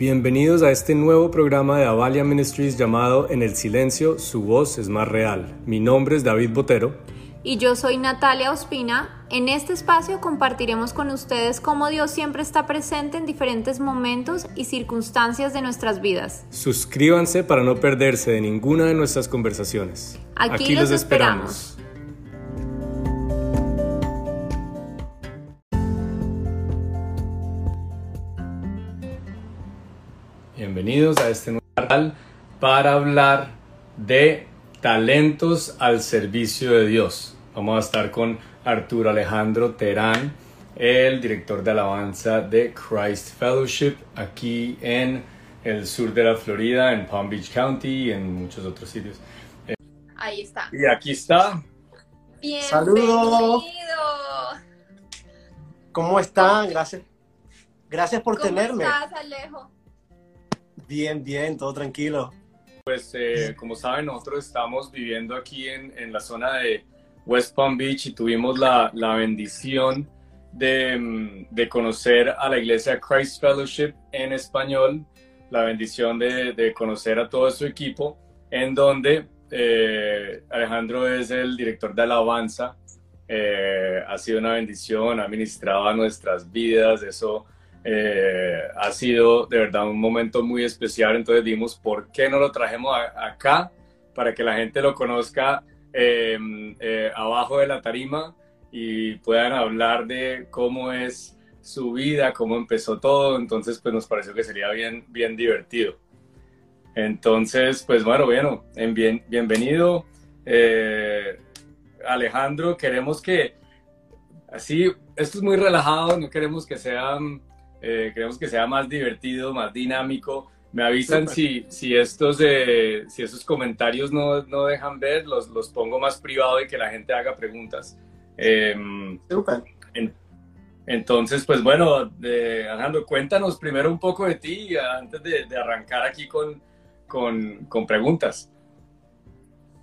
Bienvenidos a este nuevo programa de Avalia Ministries llamado En el silencio, su voz es más real. Mi nombre es David Botero. Y yo soy Natalia Ospina. En este espacio compartiremos con ustedes cómo Dios siempre está presente en diferentes momentos y circunstancias de nuestras vidas. Suscríbanse para no perderse de ninguna de nuestras conversaciones. Aquí, los, esperamos. Bienvenidos a este nuevo canal para hablar de talentos al servicio de Dios. Vamos a estar con Arturo Alejandro Terán, el director de alabanza de Christ Fellowship aquí en el sur de la Florida, en Palm Beach County y en muchos otros sitios. Ahí está. Y aquí está. Bienvenido. Saludos. ¿Cómo están? Gracias. Gracias por ¿Cómo tenerme. estás, Alejo? Bien, bien, todo tranquilo. Pues eh, como saben, nosotros estamos viviendo aquí en, la zona de West Palm Beach y tuvimos la, la bendición de, mm, de, conocer a la iglesia Christ Fellowship en español, la bendición de, de conocer a todo su equipo, en donde eh, Alejandro es el director de alabanza. Eh, ha sido una bendición, ha ministrado nuestras vidas, eso eh, ha sido de verdad un momento muy especial, entonces dimos, ¿por qué no lo trajemos a, acá? Para que la gente lo conozca eh, eh, abajo de la tarima y puedan hablar de cómo es su vida, cómo empezó todo, entonces pues nos pareció que sería bien, bien divertido. Entonces, pues bueno, bueno, bien, bienvenido Alejandro, queremos que así, esto es muy relajado, no queremos que sean eh, queremos que sea más divertido, más dinámico. Me avisan si, si, estos, eh, si esos comentarios no, no, dejan ver, los, los pongo más privado y que la gente haga preguntas. Eh, en, entonces, pues bueno, Alejandro, cuéntanos primero un poco de ti antes de, de arrancar aquí con, con, con preguntas.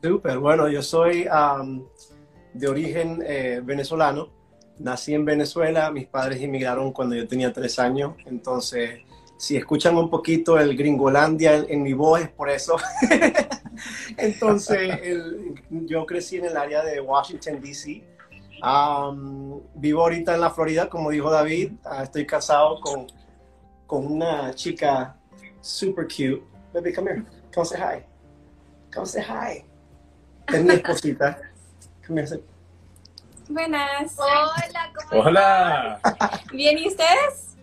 Súper, bueno, yo soy um, de origen eh, venezolano. Nací en Venezuela, mis padres emigraron cuando yo tenía tres años, entonces si escuchan un poquito el gringolandia en, mi voz es por eso. entonces yo crecí en el área de Washington, D.C. Um, vivo ahorita en la Florida, como dijo David, uh, estoy casado con, con una chica super cute. Baby, come here, come say hi. Come say hi. Es mi esposita. Come here, Buenas. Hola, ¿cómo Hola. estás? Bien, ¿y ustedes?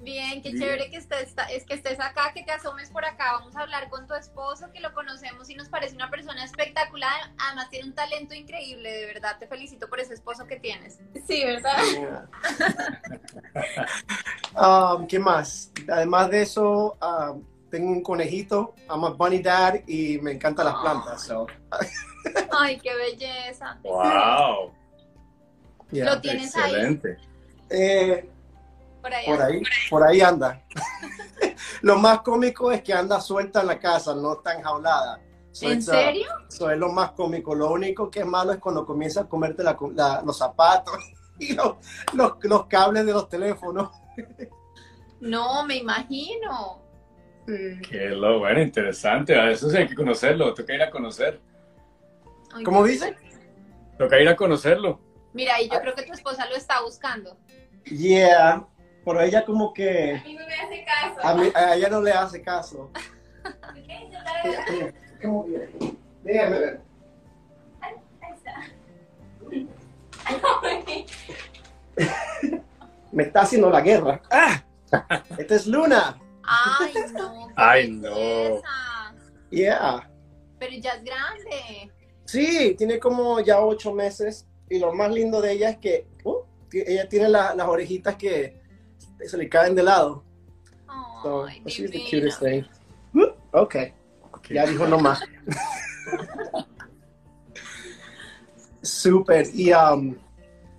Bien, qué Bien. chévere que estés, es que estés acá, que te asomes por acá. Vamos a hablar con tu esposo, que lo conocemos y nos parece una persona espectacular. Además, tiene un talento increíble, de verdad. Te felicito por ese esposo que tienes. Sí, ¿verdad? um, ¿Qué más? Además de eso, um, tengo un conejito, I'm a bunny dad y me encantan las plantas. So. Ay, qué belleza. Wow. Yeah. ¿Lo tienes Excelente. ahí? Eh, por, ahí, por, ahí, por ahí anda. lo más cómico es que anda suelta en la casa, no está enjaulada. So ¿En serio? Eso es lo más cómico. Lo único que es malo es cuando comienza a comerte la, la, los zapatos y los, los, los, cables de los teléfonos. no, me imagino. Qué lo bueno, interesante. A eso sí hay que conocerlo, toca ir a conocer. Ay, ¿Cómo dice? Toca ir a conocerlo. Mira, y yo creo que tu esposa lo está buscando. Yeah, pero ella como que... A mí no me hace caso. A, mí, a ella no le hace caso. ¿Cómo Déjame ver. Ahí, ahí está. me está haciendo la guerra. ¡Ah! Esta es Luna. Ay, no. Ay, no. Yeah. Pero ya es grande. Sí, tiene como ya ocho meses y lo más lindo de ella es que uh, ella tiene la, las orejitas que se le caen de lado. Oh, so, she's the cutest thing. Uh, okay. okay. Ya dijo nomás. Súper. Y um,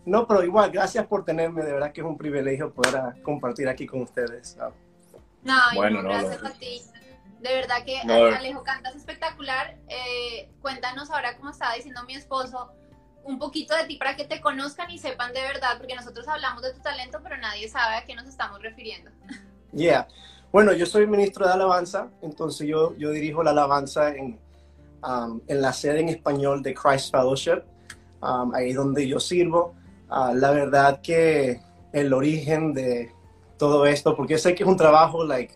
no, pero igual, gracias por tenerme. De verdad que es un privilegio poder compartir aquí con ustedes. So. No, bueno, no, gracias no. a ti. De verdad que No. Alejo cantas espectacular. Eh, cuéntanos ahora, como estaba diciendo mi esposo, un poquito de ti para que te conozcan y sepan de verdad, porque nosotros hablamos de tu talento, pero nadie sabe a qué nos estamos refiriendo. Yeah. Bueno, yo soy ministro de alabanza, entonces yo, yo dirijo la alabanza en, um, en la sede en español de Christ Fellowship, um, ahí donde yo sirvo. Uh, la verdad que el origen de todo esto, porque sé que es un trabajo, like,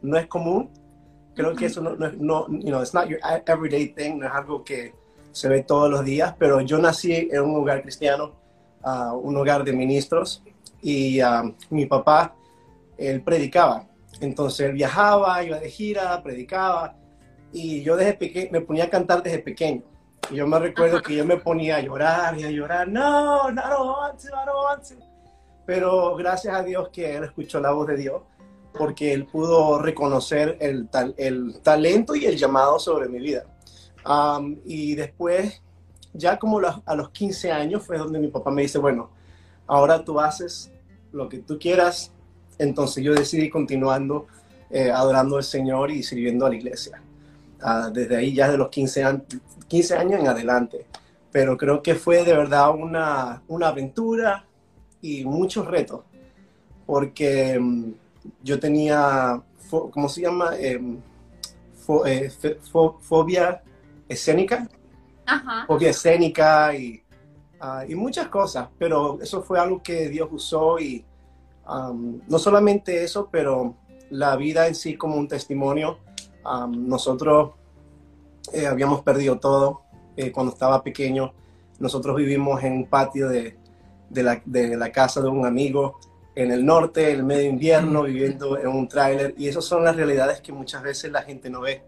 no es común. Creo que eso no, no, no you know, it's not your everyday thing, no es algo que se ve todos los días, pero yo nací en un hogar cristiano, uh, un hogar de ministros, y uh, mi papá, él predicaba. Entonces viajaba, iba de gira, predicaba, y yo desde pequeño, me ponía a cantar desde pequeño. Y yo me recuerdo que yo me ponía a llorar y a llorar, no, no, no, no, no, Pero gracias a Dios que él escuchó la voz de Dios, porque él pudo reconocer el, el talento y el llamado sobre mi vida. Um, y después, ya como a los 15 años, fue donde mi papá me dice, bueno, ahora tú haces lo que tú quieras. Entonces yo decidí continuando eh, adorando al Señor y sirviendo a la iglesia. Uh, desde ahí ya de los 15, 15 años en adelante. Pero creo que fue de verdad una, una aventura y muchos retos. Porque um, yo tenía, ¿cómo se llama? Eh, fo, eh, fo, fobia escénica, Ajá. escénica y, uh, y, muchas cosas, pero eso fue algo que Dios usó y um, no solamente eso, pero la vida en sí como un testimonio. Um, nosotros eh, habíamos perdido todo eh, cuando estaba pequeño. Nosotros vivimos en un patio de, de, la, de la casa de un amigo en el norte, en el medio invierno, viviendo en un tráiler. Y esas son las realidades que muchas veces la gente no ve.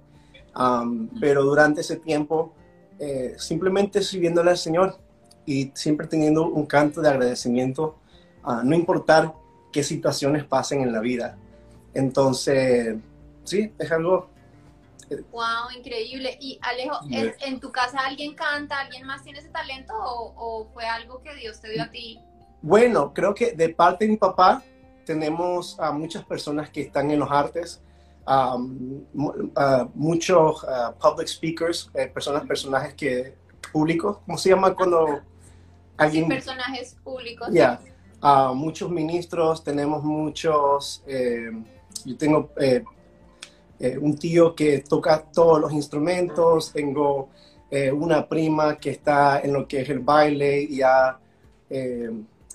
Um, pero durante ese tiempo, eh, simplemente sirviéndole al Señor y siempre teniendo un canto de agradecimiento, uh, no importar qué situaciones pasen en la vida. Entonces, sí, es algo... Wow, increíble. Y Alejo, ¿en, ¿en, tu casa alguien canta, alguien más tiene ese talento o, o fue algo que Dios te dio a ti? Bueno, creo que de parte de mi papá tenemos a muchas personas que están en los artes, um, uh, muchos uh, public speakers, eh, personas, personajes que públicos, ¿cómo se llama cuando alguien? Personajes públicos. Ya, yeah. uh, muchos ministros, tenemos muchos, eh, yo tengo eh, un tío que toca todos los instrumentos, tengo una prima que está en lo que es el baile y ha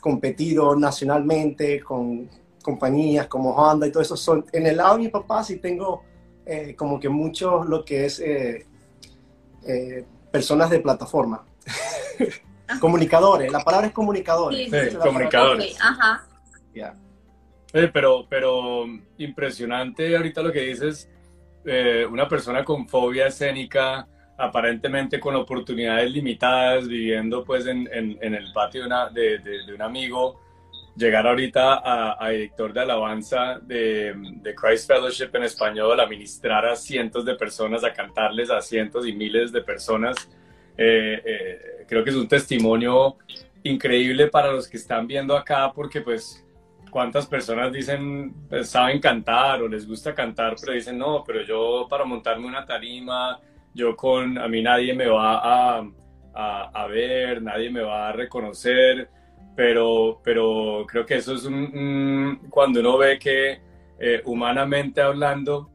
competido nacionalmente con compañías como Honda y todo eso. Son, en el lado de mi papá sí tengo eh, como que mucho lo que es eh, eh, personas de plataforma. comunicadores, la palabra es comunicadores. Sí, sí, comunicadores. Okay. Ajá. Yeah. pero, pero impresionante ahorita lo que dices, una persona con fobia escénica, aparentemente con oportunidades limitadas, viviendo pues en, en, en el patio de, una, de, de, de, un amigo, llegar ahorita a, a director de alabanza de, de, Christ Fellowship en español, a ministrar a cientos de personas, a cantarles a cientos y miles de personas. Eh, eh, creo que es un testimonio increíble para los que están viendo acá porque pues cuántas personas dicen pues, saben cantar o les gusta cantar pero dicen no pero yo para montarme una tarima yo con a mí nadie me va a, a, a ver nadie me va a reconocer pero, pero creo que eso es un, un cuando uno ve que eh, humanamente hablando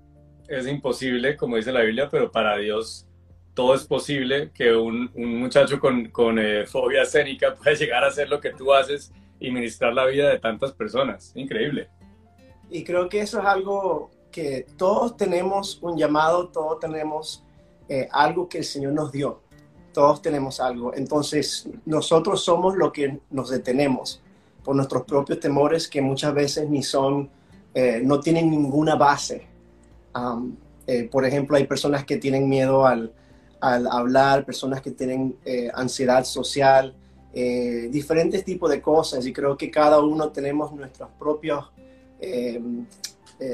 es imposible, como dice la Biblia, pero para Dios todo es posible, que un, un muchacho con, con eh, fobia escénica pueda llegar a hacer lo que tú haces y ministrar la vida de tantas personas. Increíble. Y creo que eso es algo que todos tenemos un llamado, todos tenemos eh, algo que el Señor nos dio todos tenemos algo. Entonces, nosotros somos lo que nos detenemos por nuestros propios temores que muchas veces ni son, eh, no tienen ninguna base. Eh, por ejemplo, hay personas que tienen miedo al, hablar, personas que tienen eh, ansiedad social, diferentes tipos de cosas y creo que cada uno tenemos nuestros propios eh,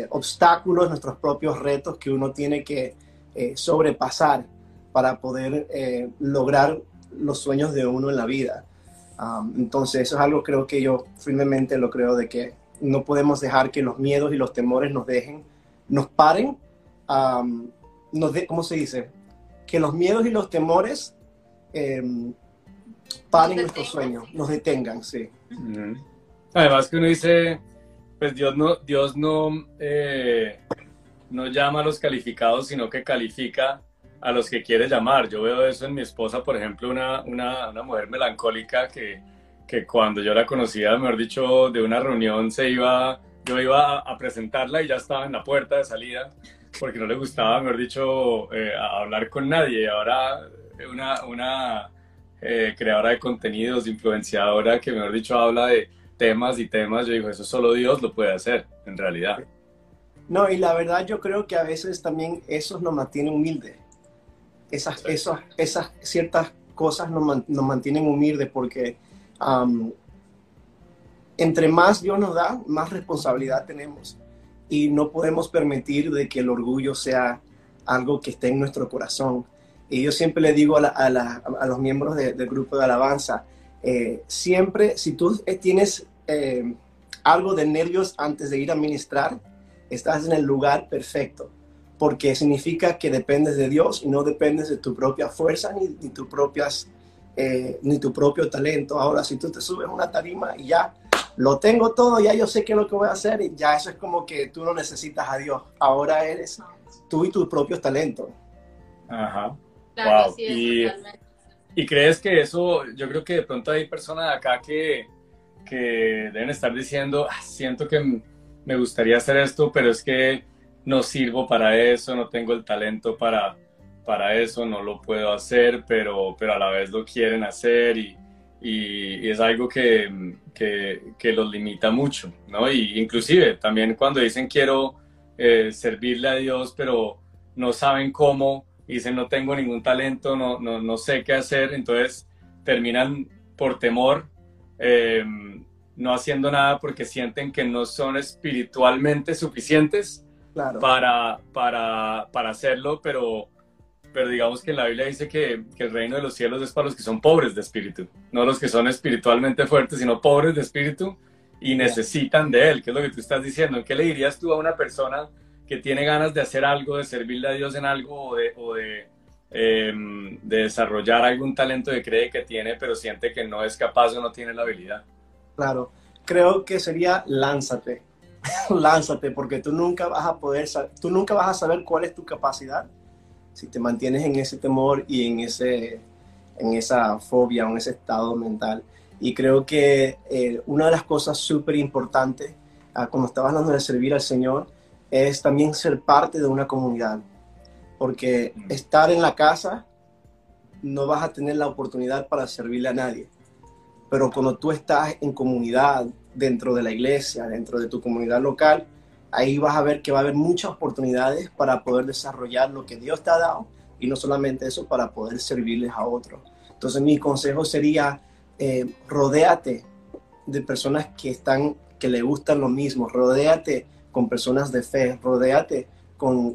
obstáculos, nuestros propios retos que uno tiene que sobrepasar para poder eh, lograr los sueños de uno en la vida. Um, entonces, eso es algo creo que yo firmemente lo creo de que no podemos dejar que los miedos y los temores nos dejen, nos paren, um, nos de, ¿cómo se dice? Que los miedos y los temores eh, paren nuestros sueños, nos detengan, sí. Mm. Además que uno dice, pues Dios no, Dios no, eh, no llama a los calificados, sino que califica a los que quiere llamar. Yo veo eso en mi esposa, por ejemplo, una, una, mujer melancólica que, que cuando yo la conocía, mejor dicho, de una reunión se iba, yo iba a, presentarla y ya estaba en la puerta de salida porque no le gustaba, mejor dicho, eh, hablar con nadie. Ahora una, una eh, creadora de contenidos, influenciadora que, mejor dicho, habla de temas y temas, yo digo, eso solo Dios lo puede hacer, en realidad. No, y la verdad yo creo que a veces también eso nos mantiene humildes. Esas, esas, esas ciertas cosas nos, nos mantienen humildes porque entre más Dios nos da, más responsabilidad tenemos. Y no podemos permitir de que el orgullo sea algo que esté en nuestro corazón. Y yo siempre le digo a, los miembros del grupo de alabanza, eh, siempre, si tú tienes eh, algo de nervios antes de ir a ministrar, estás en el lugar perfecto, porque significa que dependes de Dios y no dependes de tu propia fuerza ni, ni tus propias ni tu propio talento. Ahora, si tú te subes una tarima y ya lo tengo todo, ya yo sé qué es lo que voy a hacer, y ya eso es como que tú no necesitas a Dios. Ahora eres tú y tus propios talentos. Ajá. wow. y, y, crees que eso, yo creo que de pronto hay personas acá que, que deben estar diciendo, ah, siento que me gustaría hacer esto, pero es que no sirvo para eso, no tengo el talento para, para eso, no lo puedo hacer, pero, pero a la vez lo quieren hacer y, y, es algo que, que, que, los limita mucho, ¿no? Y inclusive también cuando dicen quiero eh, servirle a Dios, pero no saben cómo, dicen no tengo ningún talento, no, no, no sé qué hacer, entonces terminan por temor eh, no haciendo nada porque sienten que no son espiritualmente suficientes para, para, para hacerlo, pero, pero digamos que la Biblia dice que, que, el reino de los cielos es para los que son pobres de espíritu, no los que son espiritualmente fuertes, sino pobres de espíritu y necesitan de Él, que es lo que tú estás diciendo. ¿Qué le dirías tú a una persona que tiene ganas de hacer algo, de servirle a Dios en algo o de, o de, em, de desarrollar algún talento que cree que tiene, pero siente que no es capaz o no tiene la habilidad? Claro, creo que sería lánzate, lánzate, porque tú nunca vas a poder, tú nunca vas a saber cuál es tu capacidad si te mantienes en ese temor y en, ese, en esa fobia o en ese estado mental. Y creo que eh, una de las cosas súper importantes ah, cuando estás hablando de servir al Señor es también ser parte de una comunidad. Porque estar en la casa no vas a tener la oportunidad para servirle a nadie. Pero cuando tú estás en comunidad, dentro de la iglesia, dentro de tu comunidad local, ahí vas a ver que va a haber muchas oportunidades para poder desarrollar lo que Dios te ha dado y no solamente eso, para poder servirles a otros. Entonces mi consejo sería, eh, rodéate de personas que están, que le gustan lo mismo, rodéate con personas de fe, rodéate con,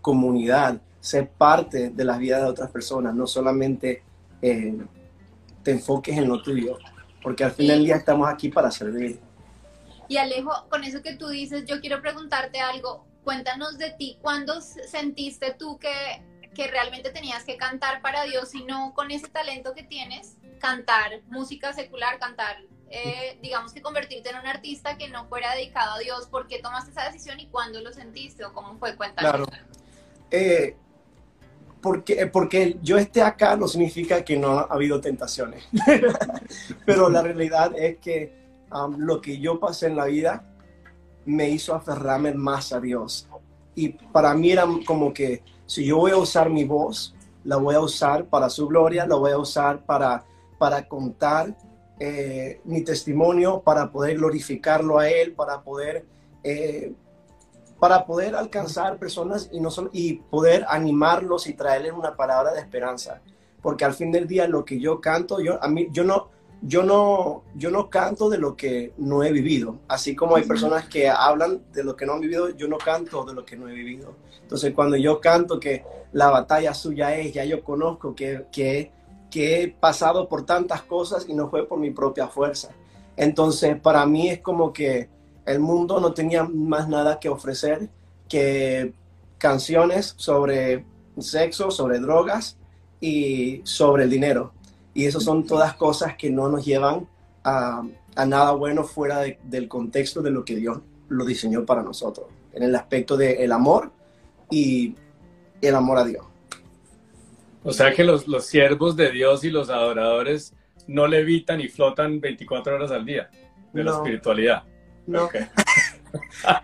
comunidad, ser parte de las vidas de otras personas, no solamente eh, te enfoques en lo tuyo, porque al final del día estamos aquí para servir. Y Alejo, con eso que tú dices, yo quiero preguntarte algo. Cuéntanos de ti, ¿cuándo sentiste tú que, que realmente tenías que cantar para Dios y no con ese talento que tienes, cantar música secular, cantar, eh, digamos que convertirte en un artista que no fuera dedicado a Dios? ¿Por qué tomaste esa decisión y cuándo lo sentiste o cómo fue? Cuéntanos. Claro. Eh, porque, porque yo esté acá no significa que no ha habido tentaciones, pero la realidad es que lo que yo pasé en la vida me hizo aferrarme más a Dios. Y para mí era como que si yo voy a usar mi voz, la voy a usar para su gloria, la voy a usar para, para contar eh, mi testimonio, para poder glorificarlo a Él, para poder, eh, para poder alcanzar personas y, no y poder animarlos y traerles una palabra de esperanza. Porque al fin del día lo que yo canto, yo, a mí, yo no, yo no, yo no canto de lo que no he vivido. Así como hay personas que hablan de lo que no han vivido, yo no canto de lo que no he vivido. Entonces, cuando yo canto que la batalla suya es, ya yo conozco que, que, que he pasado por tantas cosas y no fue por mi propia fuerza. Entonces, para mí es como que el mundo no tenía más nada que ofrecer que canciones sobre sexo, sobre drogas y sobre el dinero. Y eso son todas cosas que no nos llevan a, nada bueno fuera del contexto de lo que Dios lo diseñó para nosotros. En el aspecto del amor, y el amor a Dios. O sea que los, los siervos de Dios y los adoradores no levitan y flotan 24 horas al día de la espiritualidad. No.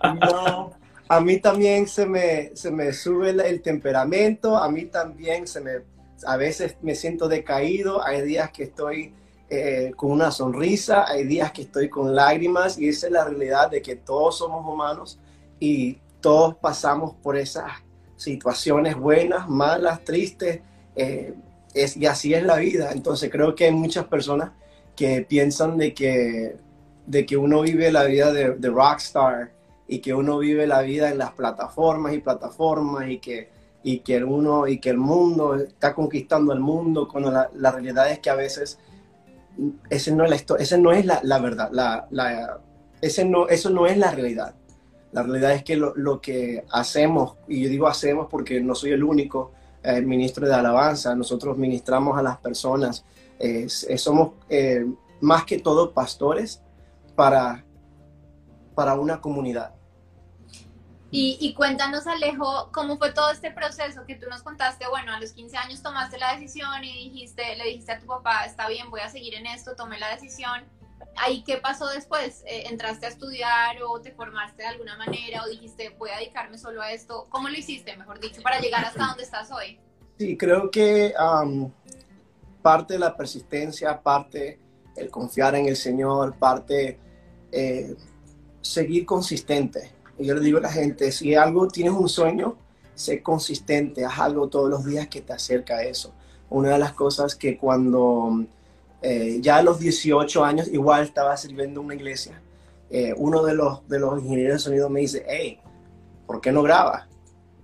no. A mí también se me, se me sube el, temperamento, a mí también se me, a veces me siento decaído, hay días que estoy eh, con una sonrisa, hay días que estoy con lágrimas y esa es la realidad de que todos somos humanos y todos pasamos por esas situaciones buenas, malas, tristes, eh, es, y así es la vida. Entonces creo que hay muchas personas que piensan de que, de que uno vive la vida de, rockstar y que uno vive la vida en las plataformas y plataformas y que, y que, uno, y que el mundo está conquistando el mundo, cuando la, la realidad es que a veces ese no es la verdad, la, la, ese no, eso no es la realidad. La realidad es que lo, lo, que hacemos, y yo digo hacemos porque no soy el único, el ministro de alabanza, nosotros ministramos a las personas, somos eh, más que todo pastores para, para una comunidad. Y, y, cuéntanos, Alejo, cómo fue todo este proceso que tú nos contaste. Bueno, a los 15 años tomaste la decisión y dijiste, le dijiste a tu papá, está bien, voy a seguir en esto, tomé la decisión. ¿Ahí qué pasó después? Eh, ¿Entraste a estudiar o te formaste de alguna manera o dijiste voy a dedicarme solo a esto? ¿Cómo lo hiciste, mejor dicho, para llegar hasta donde estás hoy? Sí, creo que parte de la persistencia, parte el confiar en el Señor, parte eh, seguir consistente. Yo le digo a la gente, si algo tienes un sueño, sé consistente, haz algo todos los días que te acerca a eso. Una de las cosas que cuando eh, ya a los 18 años igual estaba sirviendo una iglesia. Eh, uno de los, de los ingenieros de sonido me dice, hey, ¿por qué no grabas?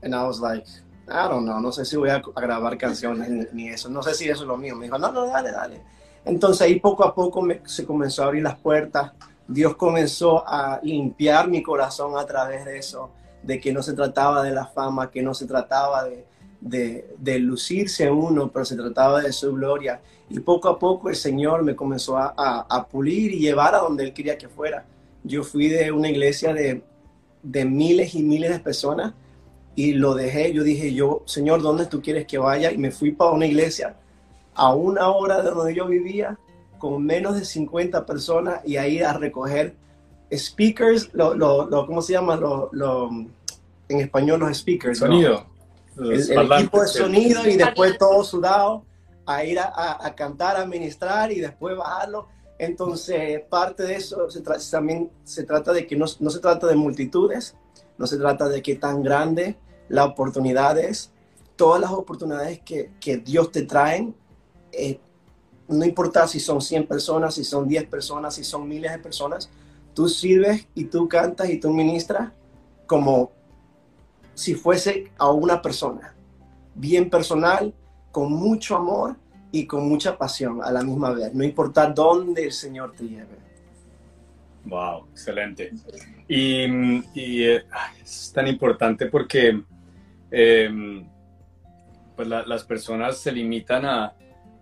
And I was like, I don't know, no sé si voy a, grabar canciones ni, eso, no sé si eso es lo mío. Me dijo, no, no, dale, dale. Entonces ahí poco a poco se comenzó a abrir las puertas, Dios comenzó a limpiar mi corazón a través de eso, de que no se trataba de la fama, que no se trataba de, de, de lucirse uno, pero se trataba de su gloria. Y poco a poco el Señor me comenzó a, a, pulir y llevar a donde Él quería que fuera. Yo fui de una iglesia de, de miles y miles de personas y lo dejé. Yo dije, yo, Señor, ¿dónde tú quieres que vaya? Y me fui para una iglesia a una hora de donde yo vivía, con menos de 50 personas y ahí a recoger speakers, lo, lo, ¿cómo se llama? Lo, en español los speakers. Sonido. El, equipo de sonido y después todo sudado a ir a, cantar, a ministrar y después bajarlo. Entonces, parte de eso se también se trata de que no, no, se trata de multitudes, no se trata de qué tan grande la oportunidad es. Todas las oportunidades que, que Dios te traen, eh, no importa si son 100 personas, si son 10 personas, si son miles de personas, tú sirves y tú cantas y tú ministras como si fuese a una persona, bien personal, con mucho amor y con mucha pasión a la misma vez, no importa dónde el Señor te lleve. Wow, excelente. Y, eh, es tan importante porque em, pues las personas se limitan a,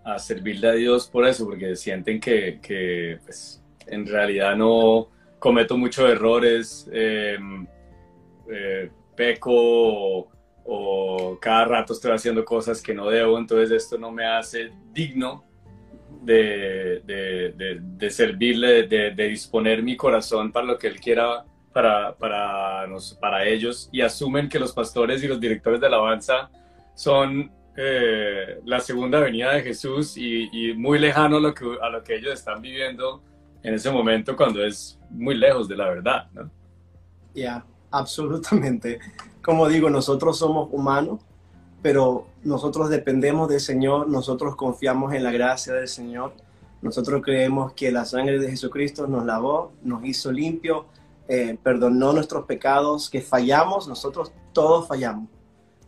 a, servirle a Dios por eso, porque sienten que, pues, en realidad no cometo muchos errores, em, eh, peco o cada rato estoy haciendo cosas que no debo, entonces esto no me hace digno de, de, servirle, de, disponer mi corazón para lo que Él quiera para, para, para ellos. Y asumen que los pastores y los directores de alabanza son eh, la segunda venida de Jesús y, muy lejano a lo, que, a lo que ellos están viviendo en ese momento cuando es muy lejos de la verdad. ¿no? Ya, absolutamente como digo, nosotros somos humanos, pero nosotros dependemos del Señor, nosotros confiamos en la gracia del Señor, nosotros creemos que la sangre de Jesucristo nos lavó, nos hizo limpio, eh, perdonó nuestros pecados, que fallamos, nosotros todos fallamos,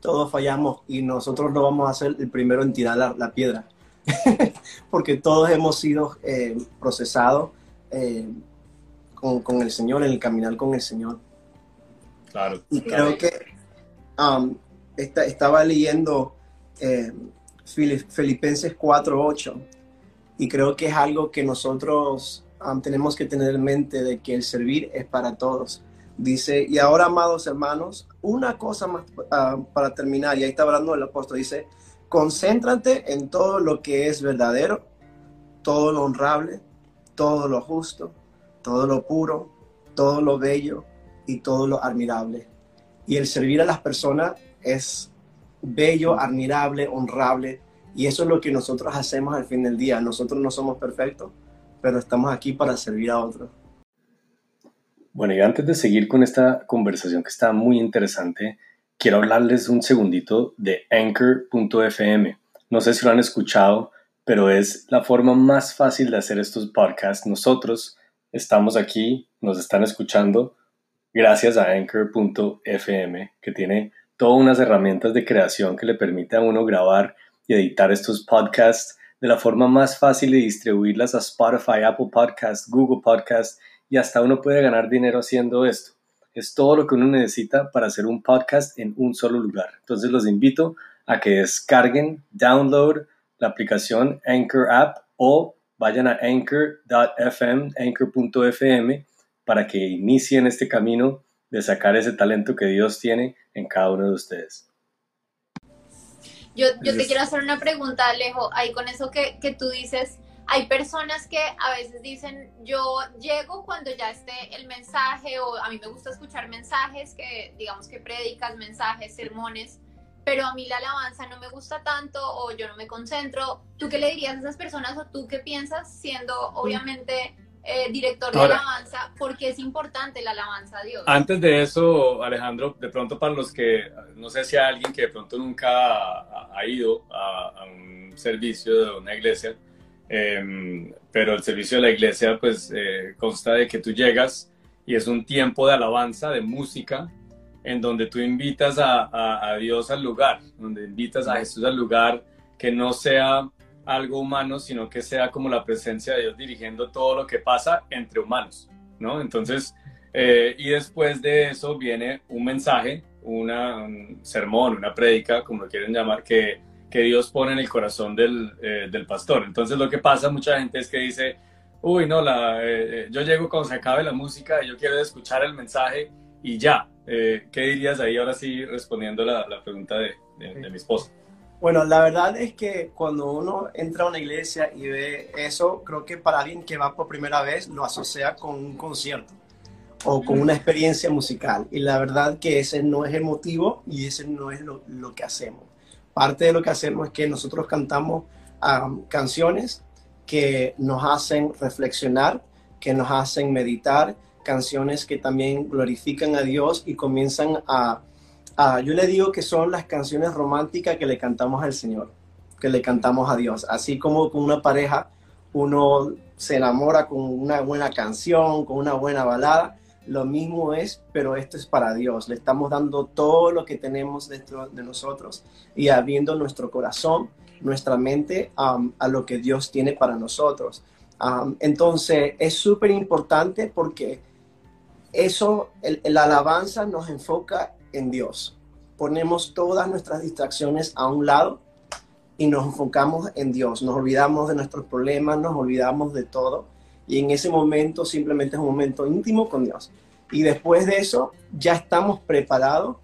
todos fallamos y nosotros no vamos a ser el primero en tirar la, piedra, porque todos hemos sido eh, procesados eh, con, con el Señor, en el caminar con el Señor. Y creo que um, estaba leyendo eh, Filipenses 4.8 y creo que es algo que nosotros um, tenemos que tener en mente de que el servir es para todos. Dice, y ahora, amados hermanos, una cosa más ah, para terminar, y ahí está hablando el apóstol, dice, concéntrate en todo lo que es verdadero, todo lo honrable, todo lo justo, todo lo puro, todo lo bello y todo lo admirable. Y el servir a las personas es bello, admirable, honrable, y eso es lo que nosotros hacemos al fin del día. Nosotros no somos perfectos, pero estamos aquí para servir a otros. Bueno, y antes de seguir con esta conversación que está muy interesante, quiero hablarles un segundito de anchor.fm. No sé si lo han escuchado, pero es la forma más fácil de hacer estos podcasts. Nosotros estamos aquí, nos están escuchando gracias a anchor.fm, que tiene todas unas herramientas de creación que le permite a uno grabar y editar estos podcasts de la forma más fácil y distribuirlas a Spotify, Apple Podcasts, Google Podcasts y hasta uno puede ganar dinero haciendo esto. Es todo lo que uno necesita para hacer un podcast en un solo lugar. Entonces los invito a que descarguen, download la aplicación Anchor App o vayan a anchor.fm, anchor.fm para que inicien este camino de sacar ese talento que Dios tiene en cada uno de ustedes. Yo, yo te quiero hacer una pregunta, Alejo, ahí con eso que, que tú dices, hay personas que a veces dicen, yo llego cuando ya esté el mensaje o a mí me gusta escuchar mensajes que digamos que predicas, mensajes, sermones, pero a mí la alabanza no me gusta tanto o yo no me concentro. ¿Tú qué le dirías a esas personas o tú qué piensas siendo obviamente eh, director de alabanza? Porque es importante la alabanza a Dios. Antes de eso, Alejandro, de pronto para los que, no sé si hay alguien que de pronto nunca ha, ido a, a un servicio de una iglesia, Em, pero el servicio de la iglesia pues eh, consta de que tú llegas y es un tiempo de alabanza, de música, en donde tú invitas a, a, Dios al lugar, donde invitas a Jesús al lugar, que no sea algo humano, sino que sea como la presencia de Dios dirigiendo todo lo que pasa entre humanos, ¿no? Entonces, eh, y después de eso viene un mensaje, una, un sermón, una prédica, como lo quieren llamar, que que Dios pone en el corazón del, eh, del, pastor. Entonces lo que pasa mucha gente es que dice, uy, no, la, eh, eh, yo llego cuando se acabe la música y yo quiero escuchar el mensaje y ya. ¿Qué dirías ahí ahora sí respondiendo la, la pregunta de, de, mi esposa? Bueno, la verdad es que cuando uno entra a una iglesia y ve eso, creo que para alguien que va por primera vez lo asocia con un concierto o con una experiencia musical. Y la verdad que ese no es el motivo y ese no es lo, lo que hacemos. Parte de lo que hacemos es que nosotros cantamos canciones que nos hacen reflexionar, que nos hacen meditar, canciones que también glorifican a Dios y comienzan a, yo le digo que son las canciones románticas que le cantamos al Señor, que le cantamos a Dios. Así como con una pareja uno se enamora con una buena canción, con una buena balada, lo mismo es, pero esto es para Dios. Le estamos dando todo lo que tenemos dentro de nosotros y abriendo nuestro corazón, nuestra mente um, a lo que Dios tiene para nosotros. Um, entonces, es súper importante porque eso, la alabanza nos enfoca en Dios. Ponemos todas nuestras distracciones a un lado y nos enfocamos en Dios. Nos olvidamos de nuestros problemas, nos olvidamos de todo y en ese momento simplemente es un momento íntimo con Dios. Y después de eso ya estamos preparados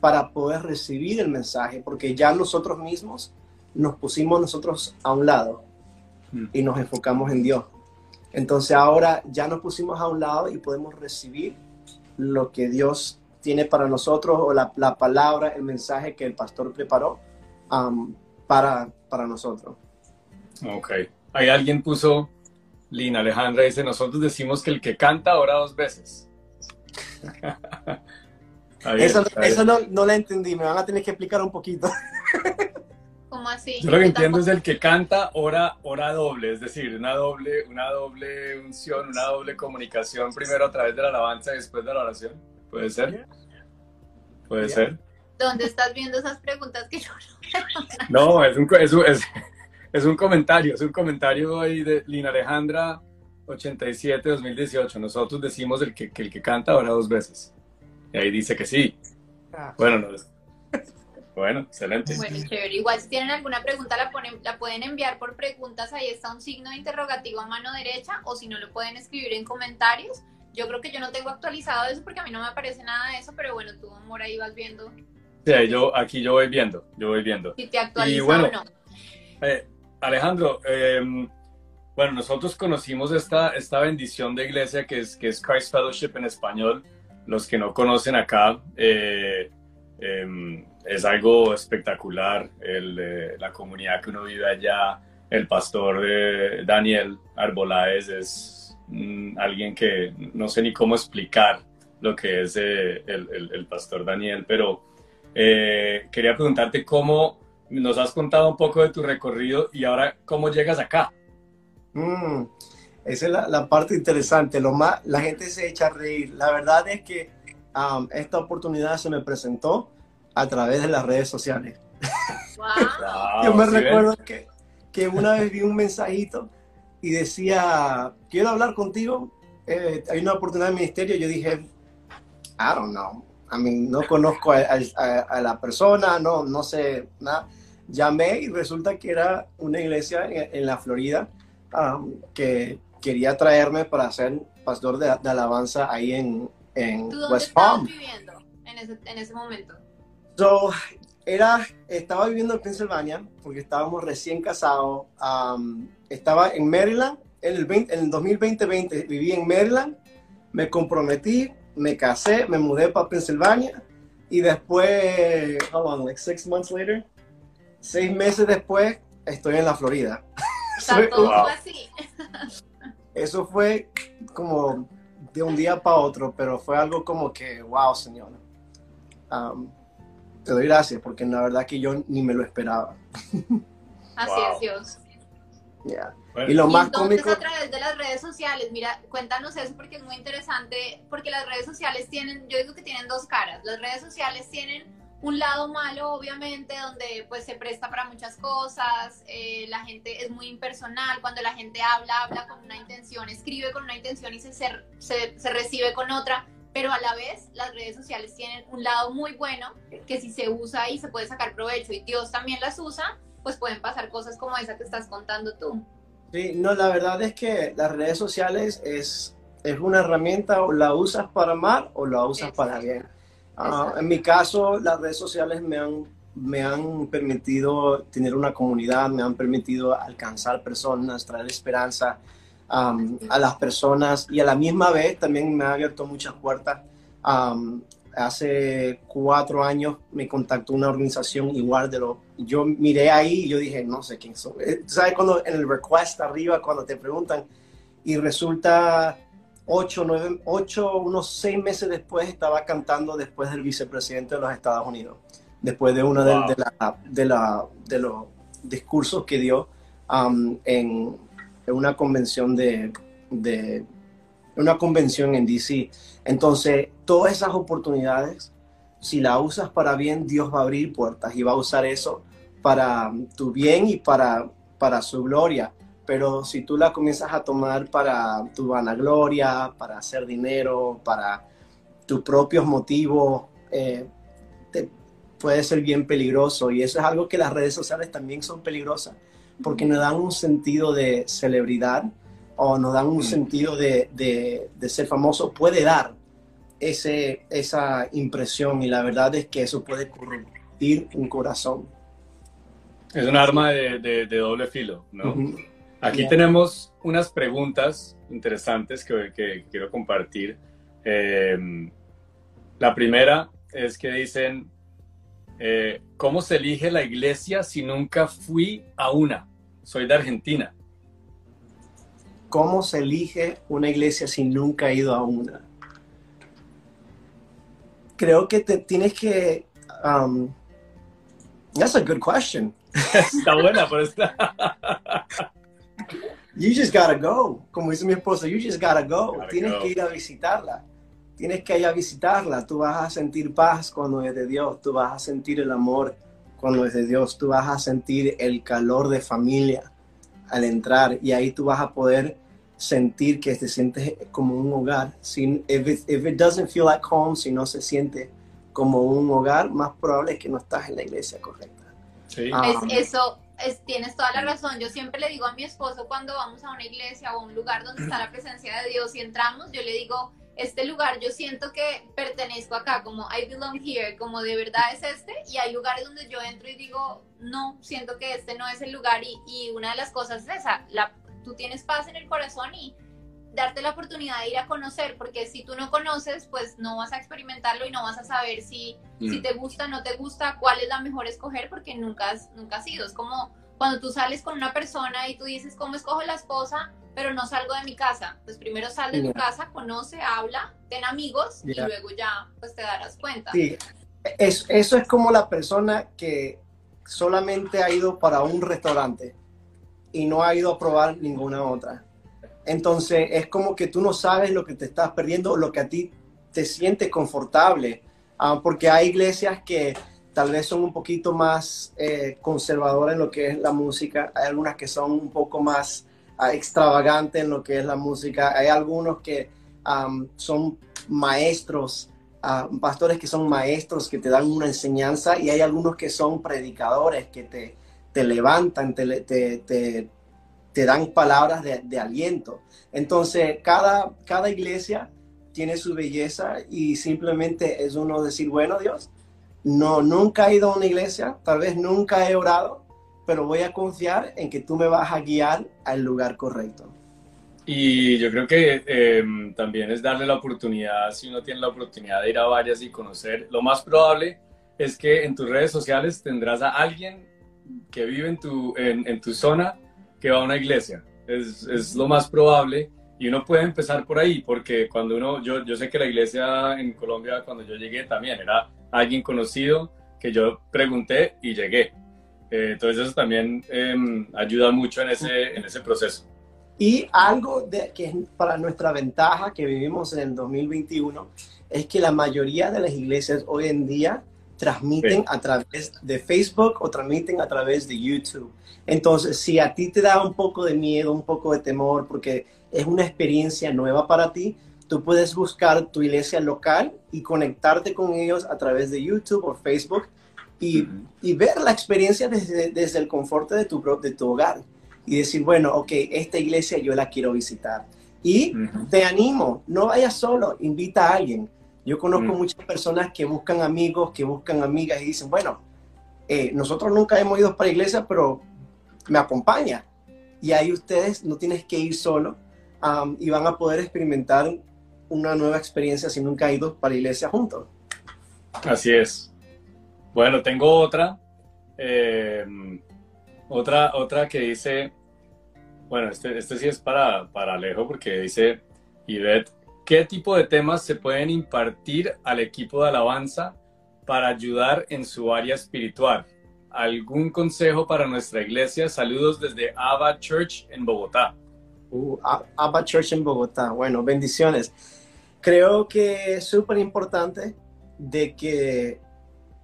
para poder recibir el mensaje, porque ya nosotros mismos nos pusimos nosotros a un lado mm. y nos enfocamos en Dios. Entonces ahora ya nos pusimos a un lado y podemos recibir lo que Dios tiene para nosotros o la, palabra, el mensaje que el pastor preparó um, para, para nosotros. Ok. Hay alguien puso Lina Alejandra dice, nosotros decimos que el que canta ora dos veces. eso, no, no, la entendí, me van a tener que explicar un poquito. ¿Cómo así? Yo lo que entiendo es el que canta ora, ora doble, es decir, una doble, una doble unción, una doble comunicación, primero a través de la alabanza y después de la oración. ¿Puede ser? ¿Puede ser? ¿Dónde estás viendo esas preguntas que yo no No, es un, es, es, es un comentario, es un comentario ahí de Lina Alejandra 87 2018. Nosotros decimos el que, el que canta ahora dos veces. Y ahí dice que sí. Ah. Bueno, no, bueno, excelente. Bueno, chévere. Igual si tienen alguna pregunta la, ponen, la pueden enviar por preguntas. Ahí está un signo de interrogativo a mano derecha o si no lo pueden escribir en comentarios yo creo que yo no tengo actualizado eso porque a mí no me aparece nada de eso, pero bueno, tú, amor, ahí vas viendo. Sí, yo, aquí yo voy viendo, yo voy viendo. Si te actualiza o no. Eh, Alejandro, em, bueno, nosotros conocimos esta, esta bendición de iglesia que es, que es Christ Fellowship en español. Los que no conocen acá, eh, em, es algo espectacular. El, eh, la comunidad que uno vive allá, el pastor Daniel Arboláez es alguien que no sé ni cómo explicar lo que es el, el, pastor Daniel, pero quería preguntarte cómo nos has contado un poco de tu recorrido y ahora cómo llegas acá. Mm, esa es la, parte interesante. Lo más, la gente se echa a reír. La verdad es que um, esta oportunidad se me presentó a través de las redes sociales. Yo me recuerdo que, que, una vez vi un mensajito y decía, quiero hablar contigo. Eh, hay una oportunidad de ministerio. Yo dije, I don't know. I mean, no conozco a, a la persona, no, no sé nada llamé y resulta que era una iglesia en, la Florida um, que quería traerme para ser pastor de, alabanza ahí en, en ¿Tú dónde West Palm. viviendo en ese, en ese momento? So, era, estaba viviendo en Pensilvania porque estábamos recién casados. Um, estaba en Maryland. En el, 20, en el 2020 viví en Maryland. Me comprometí, me casé, me mudé para Pensilvania. Y después, how long, like six months later, seis meses después estoy en la Florida. así. Eso fue como de un día para otro, pero fue algo como que, wow, Señor. Um, te doy gracias porque la verdad que yo ni me lo esperaba. Así es Dios. Y lo más cómico. a través de las redes sociales, mira, cuéntanos eso porque es muy interesante, porque las redes sociales tienen, yo digo que tienen dos caras. Las redes sociales tienen un lado malo, obviamente, donde pues se presta para muchas cosas, eh, la gente es muy impersonal, cuando la gente habla, habla con una intención, escribe con una intención y se, se, se, recibe con otra, pero a la vez las redes sociales tienen un lado muy bueno que si se usa y se puede sacar provecho y Dios también las usa, pues pueden pasar cosas como esa que estás contando tú. Sí, no, la verdad es que las redes sociales es, es una herramienta o la usas para mal o la usas para bien Ah, en mi caso, las redes sociales me han, me han permitido tener una comunidad, me han permitido alcanzar personas, traer esperanza a las personas y a la misma vez también me ha abierto muchas puertas. hace cuatro años me contactó una organización igual de lo... Yo miré ahí y yo dije, no sé quién son. Eh, ¿Sabes cuando en el request arriba, cuando te preguntan y resulta ocho, nueve, ocho, unos seis meses después estaba cantando después del vicepresidente de los Estados Unidos, después de uno de, la, de, la, de, los discursos que dio um, en, una convención de, de, una convención en DC. Entonces, todas esas oportunidades, si la usas para bien, Dios va a abrir puertas y va a usar eso para tu bien y para, para su gloria pero si tú la comienzas a tomar para tu vanagloria, para hacer dinero, para tus propios motivos, eh, puede ser bien peligroso. Y eso es algo que las redes sociales también son peligrosas, porque nos dan un sentido de celebridad o nos dan un mm. sentido de, de, ser famoso, puede dar ese, esa impresión y la verdad es que eso puede corromper un corazón. Es un arma de, de doble filo, ¿no? Aquí tenemos unas preguntas interesantes que, quiero compartir. Em, la primera es que dicen, eh, ¿cómo se elige la iglesia si nunca fui a una? Soy de Argentina. ¿Cómo se elige una iglesia si nunca he ido a una? Creo que te tienes que... Um, that's a good question. Está buena, por esta. You just gotta go. Como dice mi esposa, you just gotta go. Tienes que ir a visitarla. Tienes que ir a visitarla. Tú vas a sentir paz cuando es de Dios. Tú vas a sentir el amor cuando es de Dios. Tú vas a sentir el calor de familia al entrar. Y ahí tú vas a poder sentir que te sientes como un hogar. Si, if, it, if it doesn't feel like home, si no se siente como un hogar, más probable es que no estás en la iglesia correcta. Sí. es eso, tienes toda la razón. Yo siempre le digo a mi esposo cuando vamos a una iglesia o a un lugar donde está la presencia de Dios y entramos, yo le digo, este lugar yo siento que pertenezco acá, como I belong here, como de verdad es este, y hay lugares donde yo entro y digo, no, siento que este no es el lugar, y, y una de las cosas es esa, la, tú tienes paz en el corazón y darte la oportunidad de ir a conocer, porque si tú no conoces, pues no vas a experimentarlo y no vas a saber si, si Mm. te gusta, no te gusta, cuál es la mejor escoger, porque nunca has, nunca has sido. Es como cuando tú sales con una persona y tú dices, ¿cómo escojo la esposa? Pero no salgo de mi casa. Pues primero sal de tu casa, conoce, habla, ten amigos y luego ya pues te darás cuenta. Sí, es- eso es como la persona que solamente ha ido para un restaurante y no ha ido a probar ninguna otra. Entonces es como que tú no sabes lo que te estás perdiendo, lo que a ti te sientes confortable, Ah, porque hay iglesias que tal vez son un poquito más eh, conservadoras en lo que es la música, hay algunas que son un poco más ah, extravagantes en lo que es la música, hay algunos que son maestros a pastores que son maestros, que te dan una enseñanza, y hay algunos que son predicadores, que te, te levantan, te, te dan palabras de, aliento. Entonces, cada, cada iglesia tiene su belleza y simplemente es uno decir, bueno, Dios, no, nunca he ido a una iglesia, tal vez nunca he orado, pero voy a confiar en que tú me vas a guiar al lugar correcto. Y yo creo que eh, también es darle la oportunidad, si uno tiene la oportunidad de ir a varias y conocer, lo más probable es que en tus redes sociales tendrás a alguien que vive en tu, en tu zona que va a una iglesia. Es, es, lo más probable y uno puede empezar por ahí, porque cuando uno, yo, yo sé que la iglesia en Colombia cuando yo llegué también era alguien conocido que yo pregunté y llegué. Eh, entonces eso también eh, ayuda mucho en ese, en ese proceso. Y algo de, que es para nuestra ventaja que vivimos en el 2021 es que la mayoría de las iglesias hoy en día transmiten sí. a través de Facebook o transmiten a través de YouTube. Entonces, si a ti te da un poco de miedo, un poco de temor, porque es una experiencia nueva para ti, tú puedes buscar tu iglesia local y conectarte con ellos a través de YouTube o Facebook y, uh -huh. y ver la experiencia desde, desde el confort de tu, de tu hogar y decir, bueno, ok, esta iglesia yo la quiero visitar. Y uh -huh. te animo, no vayas solo, invita a alguien. Yo conozco -huh. muchas personas que buscan amigos, que buscan amigas y dicen, bueno, eh, nosotros nunca hemos ido para iglesia, pero me acompaña. Y ahí ustedes no tienes que ir solo um, y van a poder experimentar una nueva experiencia si nunca han ido para iglesia juntos. Así es. Bueno, tengo otra. Eh, otra, otra que dice, bueno, este, este sí es para, para Alejo porque dice, Ivette, ¿qué tipo de temas se pueden impartir al equipo de alabanza para ayudar en su área espiritual? ¿Algún consejo para nuestra iglesia? Saludos desde Abba Church en Bogotá. Uh, Abba Church en Bogotá. Bueno, bendiciones. Creo que es súper importante de que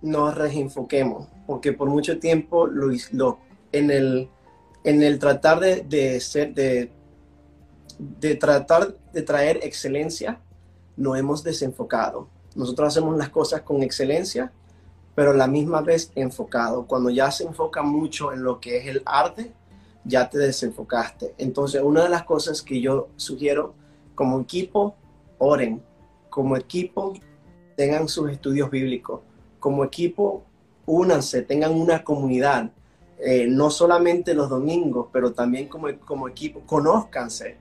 nos reenfoquemos, porque por mucho tiempo lo, lo en el, en el tratar de, de ser, de, de tratar de traer excelencia, nos hemos desenfocado. Nosotros hacemos las cosas con excelencia, pero la misma vez enfocado. Cuando ya se enfoca mucho en lo que es el arte, ya te desenfocaste. Entonces, una de las cosas que yo sugiero como equipo, oren. Como equipo, tengan sus estudios bíblicos. Como equipo, únanse, tengan una comunidad. Eh, no solamente los domingos, pero también como, como equipo, conózcanse,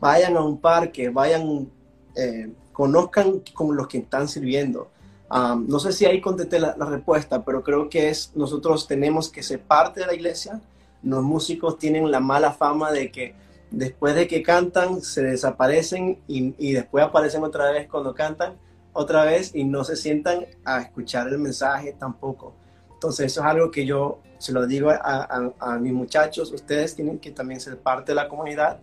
vayan a un parque, vayan, eh, conozcan con los que están sirviendo. No sé si ahí contesté la, respuesta, pero creo que es nosotros tenemos que ser parte de la iglesia. Los músicos tienen la mala fama de que después de que cantan se desaparecen y, después aparecen otra vez cuando cantan otra vez y no se sientan a escuchar el mensaje tampoco. Entonces eso es algo que yo se lo digo a, mis muchachos, ustedes tienen que también ser parte de la comunidad,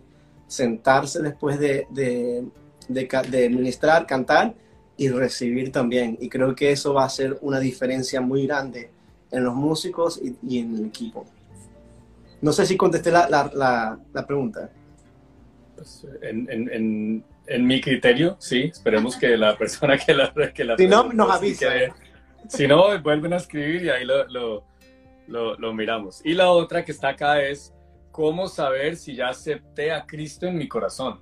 sentarse después de, de, de, de ministrar, cantar y recibir también. Y creo que eso va a hacer una diferencia muy grande en los músicos y, y en el equipo. No sé si contesté la, la, la, la pregunta. Pues en, en, en, en, mi criterio, sí. Esperemos que la persona que la... Que la si no, nos avisa. Que, si no, vuelven a escribir y ahí lo, lo, lo, lo miramos. Y la otra que está acá es, ¿cómo saber si ya acepté a Cristo en mi corazón?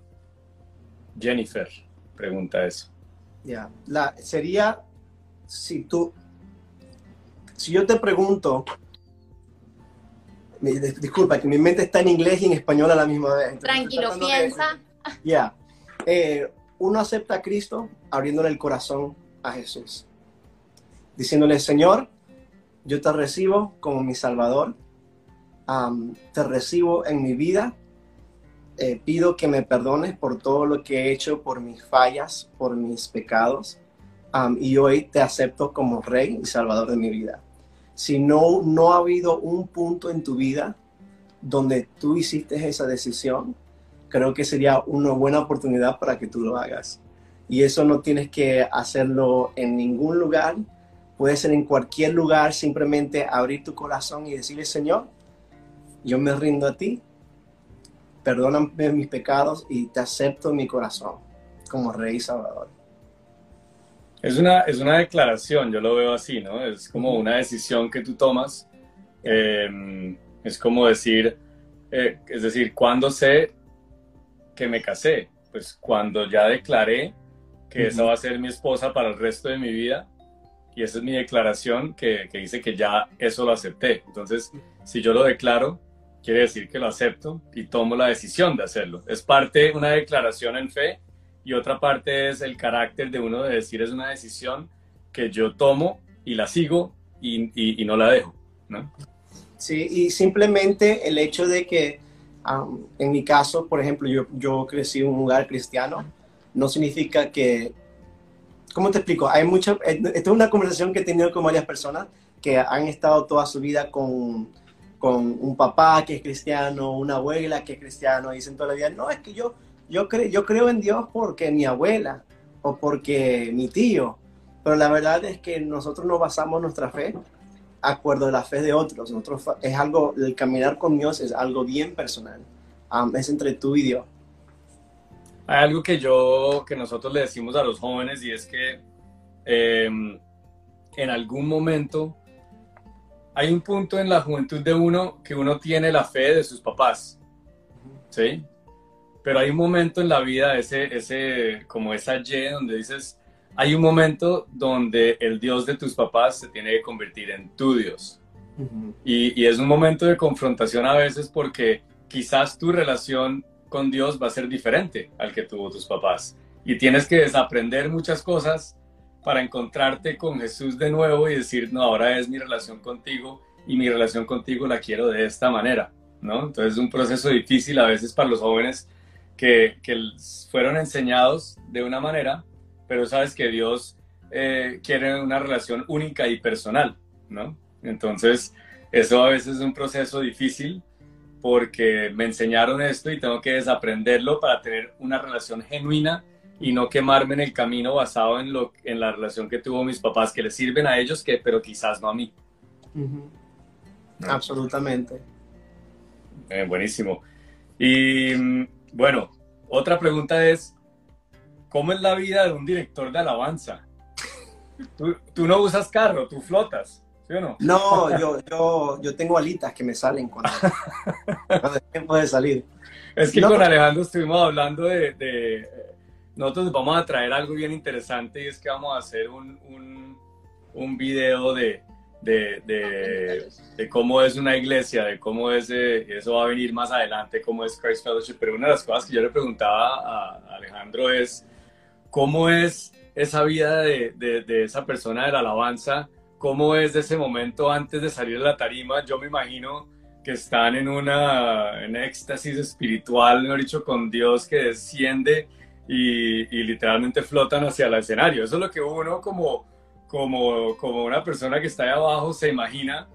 Jennifer. pregunta eso. Ya, la sería si tú, si yo te pregunto, disculpa, que mi mente está en inglés y en español a la misma vez. Tranquilo, piensa. Ya, eh, uno acepta a Cristo abriéndole el corazón a Jesús, diciéndole, Señor, yo te recibo como mi Salvador, te recibo en mi vida, eh, pido que me perdones por todo lo que he hecho, por mis fallas, por mis pecados, y hoy te acepto como Rey y Salvador de mi vida. Si no, no ha habido un punto en tu vida donde tú hiciste esa decisión, creo que sería una buena oportunidad para que tú lo hagas. Y eso no tienes que hacerlo en ningún lugar, puede ser en cualquier lugar, simplemente abrir tu corazón y decirle, Señor, yo me rindo a ti, perdóname mis pecados y te acepto en mi corazón como Rey y Salvador. Es una, es una declaración, yo lo veo así, ¿no? Es como una decisión que tú tomas. Em, es como decir, eh, es decir, ¿cuándo sé que me casé? Pues cuando ya declaré que esa va a ser mi esposa para el resto de mi vida. Y esa es mi declaración que, que dice que ya eso lo acepté. Entonces, si yo lo declaro, quiere decir que lo acepto y tomo la decisión de hacerlo. Es parte, una declaración en fe y otra parte es el carácter de uno de decir es una decisión que yo tomo y la sigo y, y, no la dejo, ¿no? Sí, y simplemente el hecho de que, en mi caso, por ejemplo, yo, yo crecí en un lugar cristiano, no significa que, ¿cómo te explico? Hay mucha, eh, esta es una conversación que he tenido con varias personas que han estado toda su vida con, con un papá que es cristiano, una abuela que es cristiano, dicen toda la vida, no, es que yo yo, yo creo en Dios porque mi abuela o porque mi tío, pero la verdad es que nosotros no basamos nuestra fe acuerdo de la fe de otros. Nosotros, es algo, el caminar con Dios es algo bien personal. es entre tú y Dios. Hay algo que yo, que nosotros le decimos a los jóvenes y es que em, en algún momento hay un punto en la juventud de uno que uno tiene la fe de sus papás. ¿Sí? pero hay un momento en la vida, ese, ese, como esa Y, donde dices, hay un momento donde el Dios de tus papás se tiene que convertir en tu Dios. y, y, es un momento de confrontación a veces porque quizás tu relación con Dios va a ser diferente al que tuvo tus papás. Y tienes que desaprender muchas cosas para encontrarte con Jesús de nuevo y decir, no, ahora es mi relación contigo y mi relación contigo la quiero de esta manera, ¿no? Entonces es un proceso difícil a veces para los jóvenes que, fueron enseñados de una manera, pero sabes que Dios eh, quiere una relación única y personal, ¿no? Entonces, eso a veces es un proceso difícil porque me enseñaron esto y tengo que desaprenderlo para tener una relación genuina y no quemarme en el camino basado en, lo, en la relación que tuvo mis papás, que les sirven a ellos, que, pero quizás no a mí. Absolutamente. Eh, buenísimo. Y mm, bueno, otra pregunta es, ¿cómo es la vida de un director de alabanza? Tú, no usas carro, tú flotas, ¿sí o no? No, yo, yo, yo tengo alitas que me salen cuando, cuando tiempo de salir. Es que con Alejandro estuvimos hablando de, Nosotros vamos a traer algo bien interesante y es que vamos a hacer un, un, video de, de, de, cómo es una iglesia, de cómo es, eh, eso va a venir más adelante, cómo es Christ Fellowship, pero una de las cosas que yo le preguntaba a Alejandro es, ¿cómo es esa vida de, de, esa persona de la alabanza? ¿Cómo es ese momento antes de salir de la tarima? Yo me imagino que están en una en éxtasis espiritual, mejor dicho, con Dios que desciende y, y literalmente flotan hacia el escenario. Eso es lo que uno como como, como una persona que está ahí abajo se imagina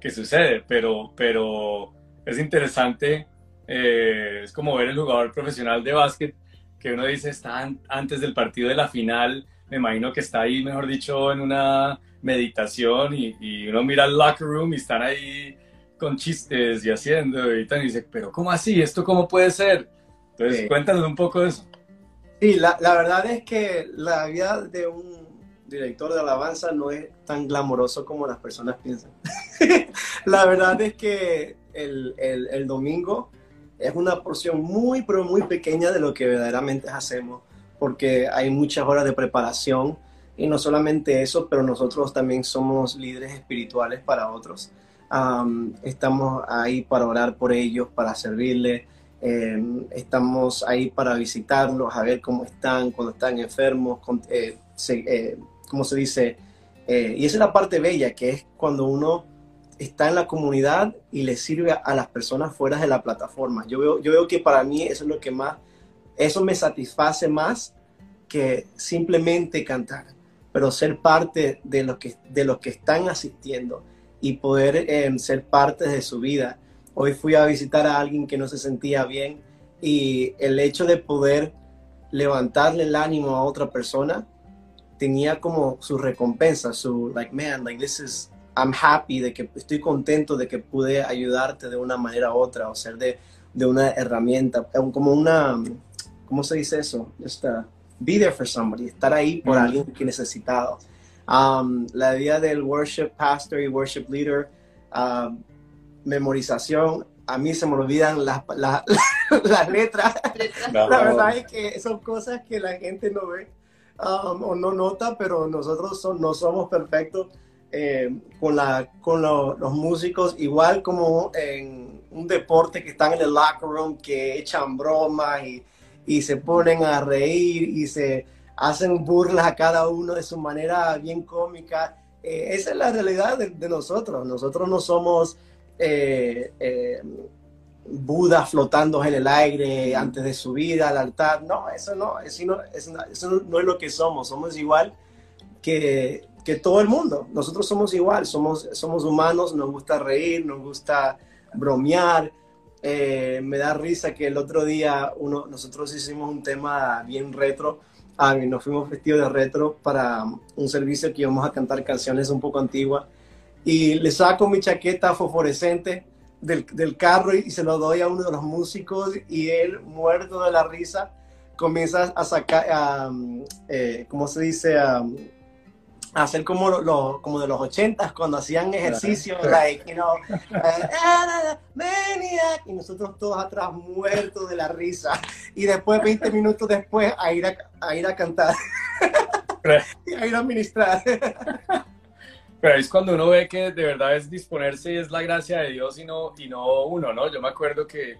que sucede, pero, pero es interesante, eh, es como ver el jugador profesional de básquet que uno dice está antes del partido de la final, me imagino que está ahí, mejor dicho, en una meditación y, uno mira el locker room y están ahí con chistes y haciendo y, y dice, pero ¿cómo así? ¿Esto cómo puede ser? Entonces, cuéntanos un poco de eso. Sí, la, la verdad es que la vida de un director de alabanza no es tan glamoroso como las personas piensan. la verdad es que el, el, domingo es una porción muy, pero muy pequeña de lo que verdaderamente hacemos. porque hay muchas horas de preparación y no solamente eso, pero nosotros también somos líderes espirituales para otros. estamos ahí para orar por ellos, para servirles. Em, estamos ahí para visitarlos, a ver cómo están, cuando están enfermos, eh, eh, ¿cómo se dice? Eh, y esa es la parte bella, que es cuando uno está en la comunidad y le sirve a las personas fuera de la plataforma. Yo veo, yo veo que para mí eso es lo que más, eso me satisface más que simplemente cantar pero ser parte de los que, de los que están asistiendo y poder em, ser parte de su vida. Hoy fui a visitar a alguien que no se sentía bien y el hecho de poder levantarle el ánimo a otra persona tenía como su recompensa, su like man, like this is I'm happy de que estoy contento de que pude ayudarte de una manera u otra o ser de, de una herramienta, como una, ¿cómo se dice eso? Esta, be there for somebody, estar ahí por alguien que necesitado. Um, la idea del worship pastor y worship leader, um, memorización, a mí se me olvidan las, las letras. la verdad es que son cosas que la gente no ve um, o no nota, pero nosotros no somos perfectos eh, con, la, con los músicos, igual como en un deporte que están en el locker room, que echan bromas y y se ponen a reír y se hacen burlas a cada uno de su manera bien cómica. Eh, esa es la realidad de, nosotros. Nosotros no somos eh, eh, Buda flotando en el aire antes de subir al altar. No, eso no, eso no, eso no, es lo que somos. Somos igual que, que, todo el mundo. Nosotros somos igual, somos, somos humanos, nos gusta reír, nos gusta bromear. Eh, me da risa que el otro día uno, nosotros hicimos un tema bien retro. Ah, nos fuimos vestidos de retro para un servicio que íbamos a cantar canciones un poco antiguas. Y le saco mi chaqueta fosforescente del, del carro y, se lo doy a uno de los músicos y él, muerto de la risa, comienza a sacar, eh, ¿cómo se dice? hacer como, lo, como de los ochentas cuando hacían ejercicio, like, you know, uh, y nosotros todos atrás muertos de la risa. Y después, 20 minutos después, a ir a, a ir a cantar. y a ir a ministrar. Pero es cuando uno ve que de verdad es disponerse y es la gracia de Dios y no, y no uno, ¿no? Yo me acuerdo que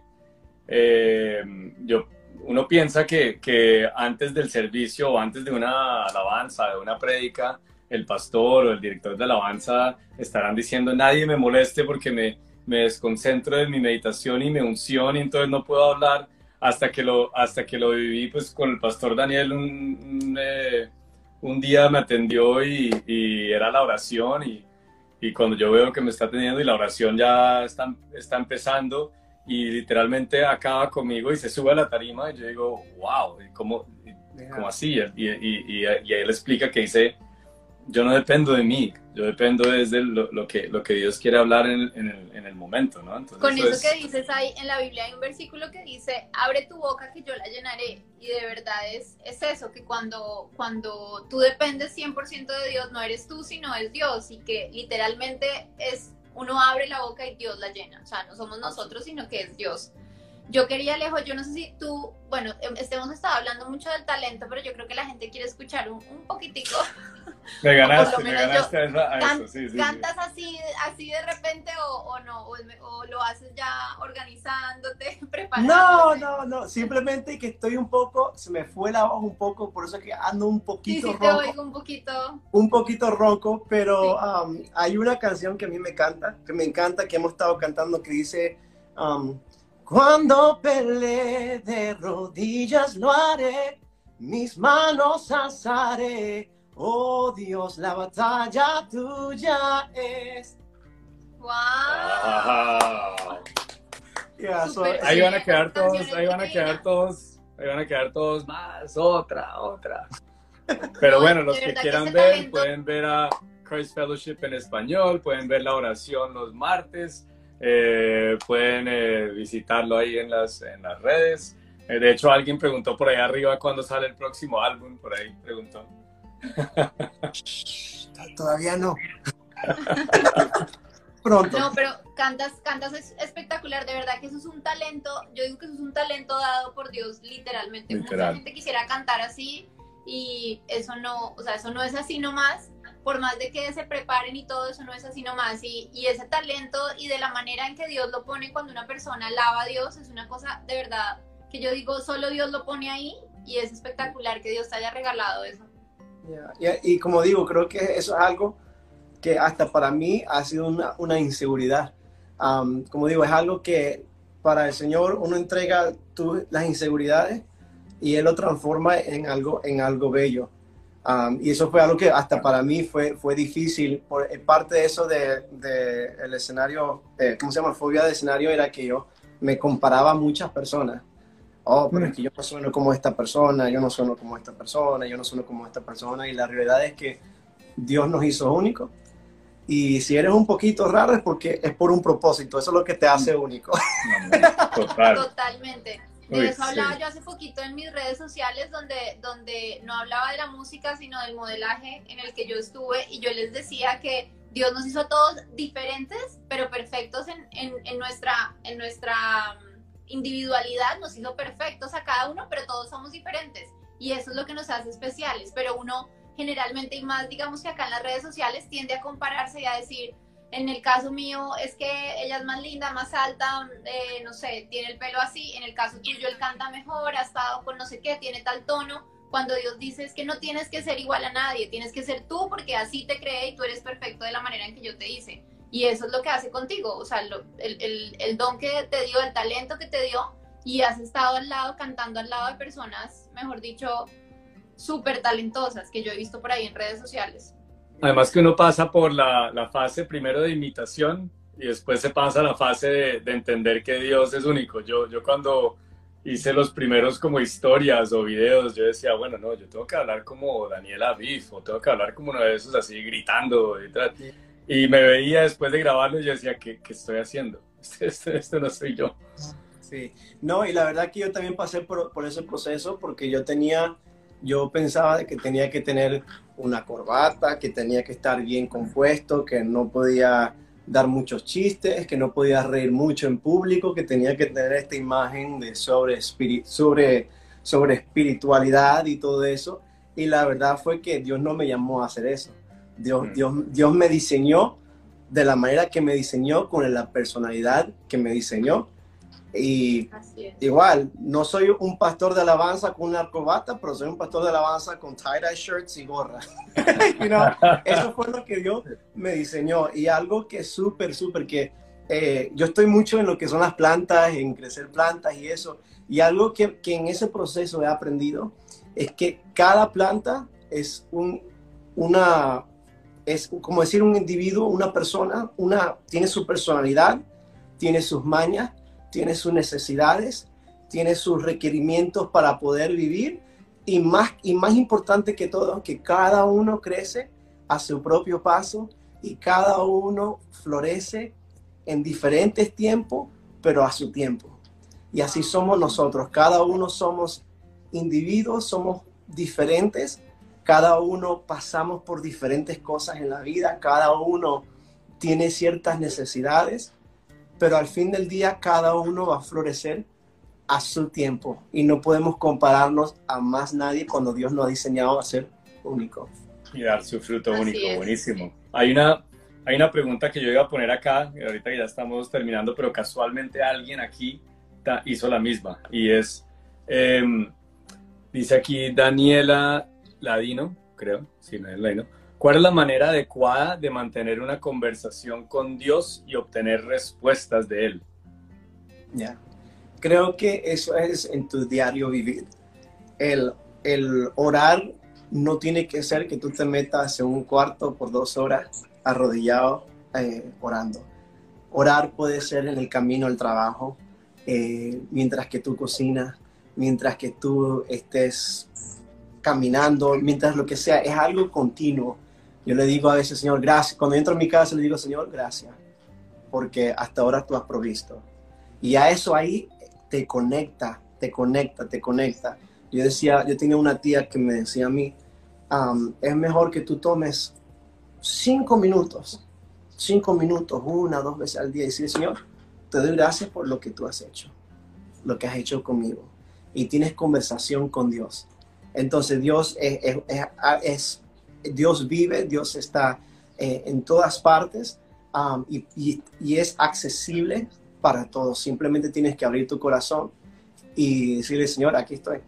eh, yo, uno piensa que, que antes del servicio o antes de una alabanza, de una prédica, el pastor o el director de alabanza estarán diciendo nadie me moleste porque me, me desconcentro de mi meditación y mi unción y entonces no puedo hablar hasta que lo, hasta que lo viví pues con el pastor Daniel un, eh, día me atendió y, era la oración y, y, cuando yo veo que me está atendiendo y la oración ya está, está empezando y literalmente acaba conmigo y se sube a la tarima y yo digo, wow, ¿cómo, cómo así? Y, y, y, él explica que dice, yo no dependo de mí, yo dependo desde lo, lo, que, lo que Dios quiere hablar en, en, el, en el, momento, ¿no? Entonces, Con eso, que dices ahí, en la Biblia hay un versículo que dice, abre tu boca que yo la llenaré, y de verdad es, es eso, que cuando, cuando tú dependes 100% de Dios, no eres tú, sino es Dios, y que literalmente es, uno abre la boca y Dios la llena, o sea, no somos nosotros, sino que es Dios. Yo quería, lejos, yo no sé si tú, bueno, em, hemos estado hablando mucho del talento, pero yo creo que la gente quiere escuchar un, un poquitico. Me ganaste, me ganaste a eso, sí, sí, ¿Cantas Así, así de repente o, o no? O, lo haces ya organizándote, preparándote? No, no, no, simplemente que estoy un poco, se me fue la voz un poco, por eso es que ando un poquito sí, sí, Te oigo un poquito. Un poquito ronco, pero um, hay una canción que a mí me encanta, que me encanta, que hemos estado cantando, que dice... Um, cuando peleé de rodillas lo haré, mis manos alzaré. Oh Dios, la batalla tuya es. ¡Wow! ahí van a quedar todos, ahí van a quedar todos, ahí van a quedar todos más, otra, otra. Pero bueno, los que quieran ver, pueden ver a Christ Fellowship en español, pueden ver la oración los martes eh, pueden eh, visitarlo ahí en las, en las redes. Eh, de hecho, alguien preguntó por ahí arriba cuándo sale el próximo álbum, por ahí preguntó. Todavía no. Pronto. No, pero cantas, cantas es espectacular, de verdad que eso es un talento, yo digo que eso es un talento dado por Dios literalmente. Literal. Mucha gente quisiera cantar así y eso no, o sea, eso no es así nomás, por más de que se preparen y todo, eso no es así nomás. Y, y ese talento y de la manera en que Dios lo pone cuando una persona alaba a Dios es una cosa de verdad que yo digo, solo Dios lo pone ahí y es espectacular que Dios te haya regalado eso. Yeah. Y, y como digo, creo que eso es algo que hasta para mí ha sido una, una inseguridad. Um, como digo, es algo que para el Señor uno entrega tu, las inseguridades y Él lo transforma en algo, en algo bello. Um, y eso fue algo que hasta para mí fue, fue difícil. Por, parte de eso del de, el escenario, eh, ¿cómo se llama? Fobia de escenario era que yo me comparaba a muchas personas. Oh, pero es que yo no sueno como esta persona, yo no sueno como esta persona, yo no sueno como esta persona. Y la realidad es que Dios nos hizo únicos y si eres un poquito raro es porque es por un propósito, eso es lo que te hace único. Total. Totalmente. De Uy, eso hablaba sí. yo hace poquito en mis redes sociales donde, donde no hablaba de la música, sino del modelaje en el que yo estuve y yo les decía que Dios nos hizo a todos diferentes, pero perfectos en, en, en nuestra, en nuestra mm, individualidad, nos hizo perfectos a cada uno, pero todos somos diferentes. Y eso es lo que nos hace especiales, pero uno generalmente y más digamos que acá en las redes sociales tiende a compararse y a decir, en el caso mío es que ella es más linda, más alta, eh, no sé, tiene el pelo así, en el caso tuyo él canta mejor, ha estado con no sé qué, tiene tal tono, cuando Dios dice es que no tienes que ser igual a nadie, tienes que ser tú porque así te cree y tú eres perfecto de la manera en que yo te hice. Y eso es lo que hace contigo, o sea, lo, el, el, el don que te dio, el talento que te dio, y has estado al lado, cantando al lado de personas, mejor dicho, súper talentosas que yo he visto por ahí en redes sociales. Además que uno pasa por la, la fase primero de imitación y después se pasa a la fase de, de entender que Dios es único. Yo, yo cuando hice los primeros como historias o videos, yo decía, bueno, no, yo tengo que hablar como Daniela Biff o tengo que hablar como uno de esos así gritando y tal. Y me veía después de grabarlo y decía, ¿qué, qué estoy haciendo? Esto, esto, esto no soy yo. Sí, no, y la verdad que yo también pasé por, por ese proceso porque yo tenía, yo pensaba que tenía que tener una corbata, que tenía que estar bien compuesto, que no podía dar muchos chistes, que no podía reír mucho en público, que tenía que tener esta imagen de sobre, sobre, sobre espiritualidad y todo eso. Y la verdad fue que Dios no me llamó a hacer eso. Dios, Mm. Dios, Dios me diseñó de la manera que me diseñó, con la personalidad que me diseñó. Y igual, no soy un pastor de alabanza con una corbata, pero soy un pastor de alabanza con tie-dye shirts y gorra. You know, eso fue lo que Dios me diseñó. Y algo que es súper, súper, que eh, yo estoy mucho en lo que son las plantas, en crecer plantas y eso. Y algo que, que en ese proceso he aprendido es que cada planta es un, una, es como decir un individuo, una persona, una, tiene su personalidad, tiene sus mañas, tiene sus necesidades, tiene sus requerimientos para poder vivir y más, y más importante que todo, que cada uno crece a su propio paso y cada uno florece en diferentes tiempos, pero a su tiempo. Y así somos nosotros, cada uno somos individuos, somos diferentes, cada uno pasamos por diferentes cosas en la vida, cada uno tiene ciertas necesidades, pero al fin del día cada uno va a florecer a su tiempo y no podemos compararnos a más nadie cuando Dios nos ha diseñado a ser único. y dar su fruto Así único. es. Buenísimo. Hay una, hay una pregunta que yo iba a poner acá, y ahorita que ya estamos terminando, pero casualmente alguien aquí hizo la misma. Y es, em, dice aquí Daniela Ladino, creo, sí, no es Ladino. ¿Cuál es la manera adecuada de mantener una conversación con Dios y obtener respuestas de Él? Ya. Creo que eso es en tu diario vivir. El, el orar no tiene que ser que tú te metas en un cuarto por dos horas arrodillado eh, orando. Orar puede ser en el camino al trabajo, eh, mientras que tú cocinas, mientras que tú estés caminando, mientras lo que sea, es algo continuo. Yo le digo a veces, Señor, gracias. Cuando entro en mi casa, le digo, Señor, gracias, porque hasta ahora tú has provisto. Y a eso ahí te conecta, te conecta, te conecta. Yo decía, yo tenía una tía que me decía a mí, um, es mejor que tú tomes cinco minutos cinco minutos, una, dos veces al día y decir, Señor, te doy gracias por lo que tú has hecho, lo que has hecho conmigo. Y tienes conversación con Dios. Entonces Dios es, Dios vive, Dios está eh, en todas partes um, y, es accesible para todos. Simplemente tienes que abrir tu corazón y decirle, Señor, aquí estoy.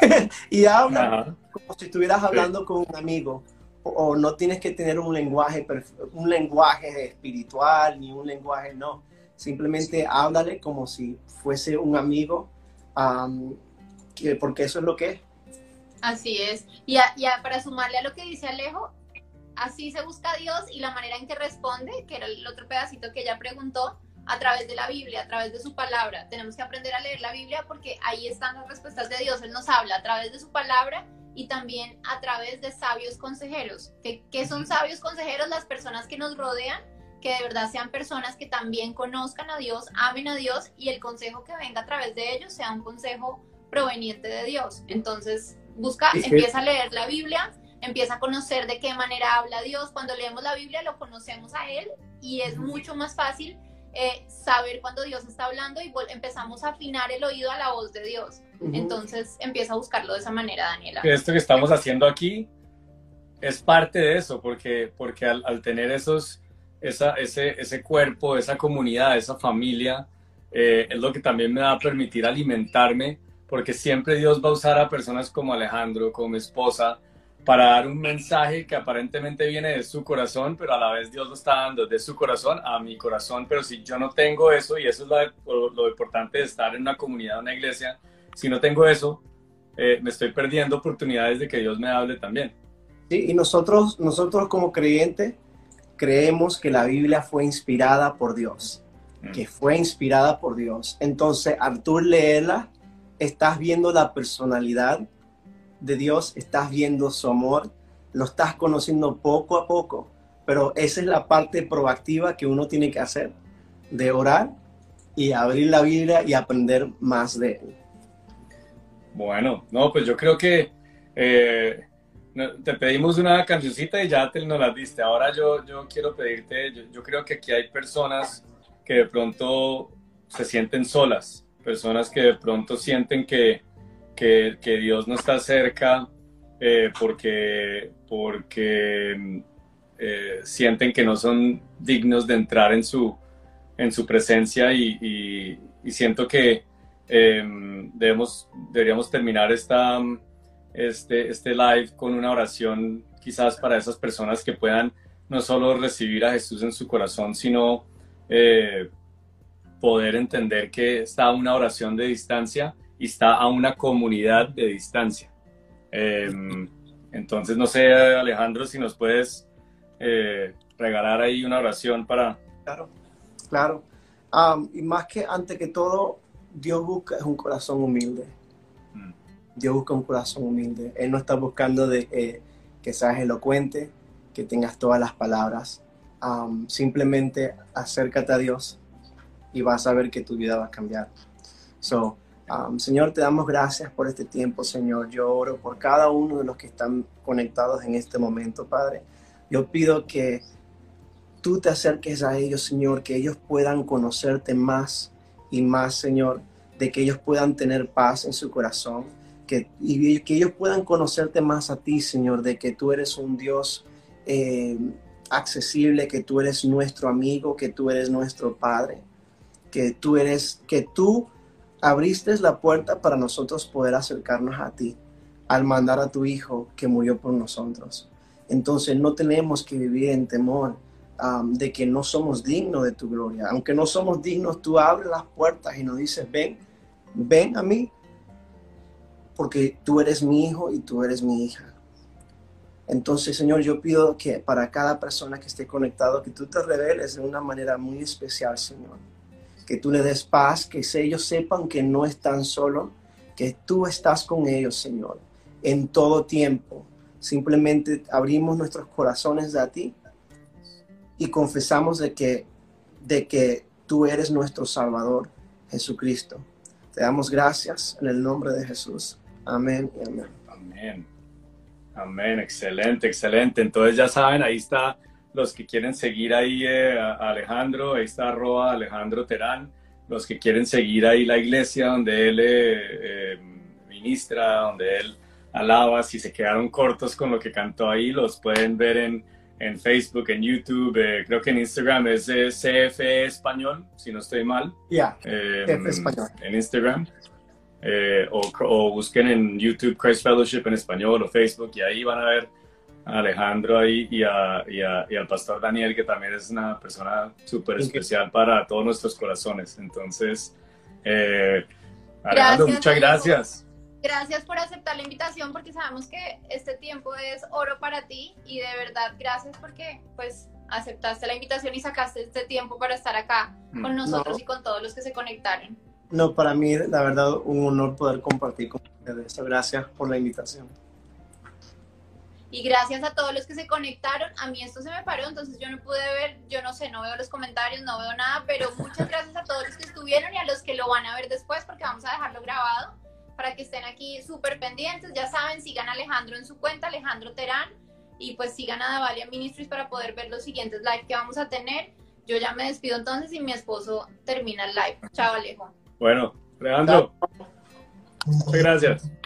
y habla como si estuvieras hablando con un amigo. O, no tienes que tener un lenguaje, un lenguaje espiritual ni un lenguaje, no. Simplemente háblale como si fuese un amigo, um, porque eso es lo que es. Así es. Y, para sumarle a lo que dice Alejo, así se busca a Dios y la manera en que responde, que era el otro pedacito que ella preguntó, a través de la Biblia, a través de su palabra. Tenemos que aprender a leer la Biblia porque ahí están las respuestas de Dios. Él nos habla a través de su palabra y también a través de sabios consejeros. ¿Qué, son sabios consejeros? Las personas que nos rodean, que de verdad sean personas que también conozcan a Dios, amen a Dios y el consejo que venga a través de ellos sea un consejo proveniente de Dios. Entonces, busca, empieza a leer la Biblia, empieza a conocer de qué manera habla Dios. Cuando leemos la Biblia lo conocemos a Él y es mucho más fácil eh, saber cuando Dios está hablando y empezamos a afinar el oído a la voz de Dios. Entonces empieza a buscarlo de esa manera, Daniela. Esto que estamos haciendo aquí es parte de eso, porque, porque al, tener esos, esa, ese, ese cuerpo, esa comunidad, esa familia, eh, es lo que también me va a permitir alimentarme, porque siempre Dios va a usar a personas como Alejandro, como mi esposa, para dar un mensaje que aparentemente viene de su corazón, pero a la vez Dios lo está dando de su corazón a mi corazón. Pero si yo no tengo eso, y eso es lo, importante de estar en una comunidad, una iglesia, si no tengo eso, eh, me estoy perdiendo oportunidades de que Dios me hable también. Sí, y nosotros, nosotros como creyentes creemos que la Biblia fue inspirada por Dios, mm. que fue inspirada por Dios. Entonces, al tú leerla, estás viendo la personalidad de Dios, estás viendo su amor, lo estás conociendo poco a poco, pero esa es la parte proactiva que uno tiene que hacer, de orar y abrir la Biblia y aprender más de él. Bueno, no, pues yo creo que eh, te pedimos una cancioncita y ya te nos la diste. Ahora yo, yo quiero pedirte, yo, yo creo que aquí hay personas que de pronto se sienten solas, personas que de pronto sienten que, que, Dios no está cerca eh, porque, porque eh, sienten que no son dignos de entrar en su, en su presencia y, siento que em, debemos, deberíamos terminar esta, este, este live con una oración quizás para esas personas que puedan no solo recibir a Jesús en su corazón, sino eh, poder entender que está una oración de distancia y está a una comunidad de distancia. Em, entonces, no sé, Alejandro, si nos puedes eh, regalar ahí una oración para... Claro, claro. y más que antes que todo, Dios busca es un corazón humilde. Mm. Dios busca un corazón humilde. Él no está buscando de eh, que seas elocuente, que tengas todas las palabras. simplemente acércate a Dios y vas a ver que tu vida va a cambiar. So, Um, Señor, te damos gracias por este tiempo, Señor. Yo oro por cada uno de los que están conectados en este momento, Padre. Yo pido que tú te acerques a ellos, Señor, que ellos puedan conocerte más y más, Señor, de que ellos puedan tener paz en su corazón, que, y que ellos puedan conocerte más a ti, Señor, de que tú eres un Dios eh, accesible, que tú eres nuestro amigo, que tú eres nuestro Padre, que tú eres, que tú abriste la puerta para nosotros poder acercarnos a ti al mandar a tu Hijo que murió por nosotros. Entonces no tenemos que vivir en temor um, de que no somos dignos de tu gloria. Aunque no somos dignos, tú abres las puertas y nos dices, ven, ven a mí, porque tú eres mi hijo y tú eres mi hija. Entonces, Señor, yo pido que para cada persona que esté conectado, que tú te reveles de una manera muy especial, Señor que tú le des paz, que ellos sepan que no están solos, que tú estás con ellos, Señor, en todo tiempo. Simplemente abrimos nuestros corazones a ti y confesamos de que, de que tú eres nuestro Salvador, Jesucristo. Te damos gracias en el nombre de Jesús. Amén y amén. Amén. Amén. Excelente, excelente. Entonces ya saben, ahí está los que quieren seguir ahí eh, a Alejandro, ahí está arroba Alejandro Terán, los que quieren seguir ahí la iglesia donde él eh, ministra, donde él alaba, si se quedaron cortos con lo que cantó ahí, los pueden ver en, en Facebook, en YouTube, creo que en Instagram es CFE Español, si no estoy mal. Ya, CFE Español. En Instagram. o, busquen en YouTube Christ Fellowship en español o Facebook y ahí van a ver a Alejandro ahí y, a, y, al pastor Daniel, que también es una persona súper especial para todos nuestros corazones. Entonces, eh, Alejandro, muchas gracias. Gracias por aceptar la invitación porque sabemos que este tiempo es oro para ti y de verdad gracias porque pues aceptaste la invitación y sacaste este tiempo para estar acá mm. con nosotros y con todos los que se conectaron. No, para mí la verdad un honor poder compartir con ustedes. Gracias por la invitación. Y gracias a todos los que se conectaron. A mí esto se me paró, entonces yo no pude ver, yo no sé, no veo los comentarios, no veo nada, pero muchas gracias a todos los que estuvieron y a los que lo van a ver después porque vamos a dejarlo grabado para que estén aquí súper pendientes. Ya saben, sigan a Alejandro en su cuenta, Alejandro Terán, y pues sigan a Davalia Ministries para poder ver los siguientes live que vamos a tener. Yo ya me despido entonces y mi esposo termina el live. Chao, Alejo. Bueno, Alejandro, muchas gracias.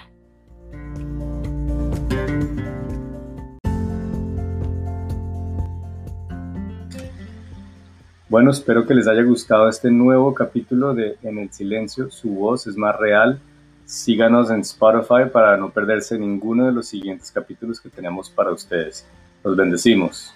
Bueno, espero que les haya gustado este nuevo capítulo de En el Silencio, su voz es más real. Síganos en Spotify para no perderse ninguno de los siguientes capítulos que tenemos para ustedes. Los bendecimos.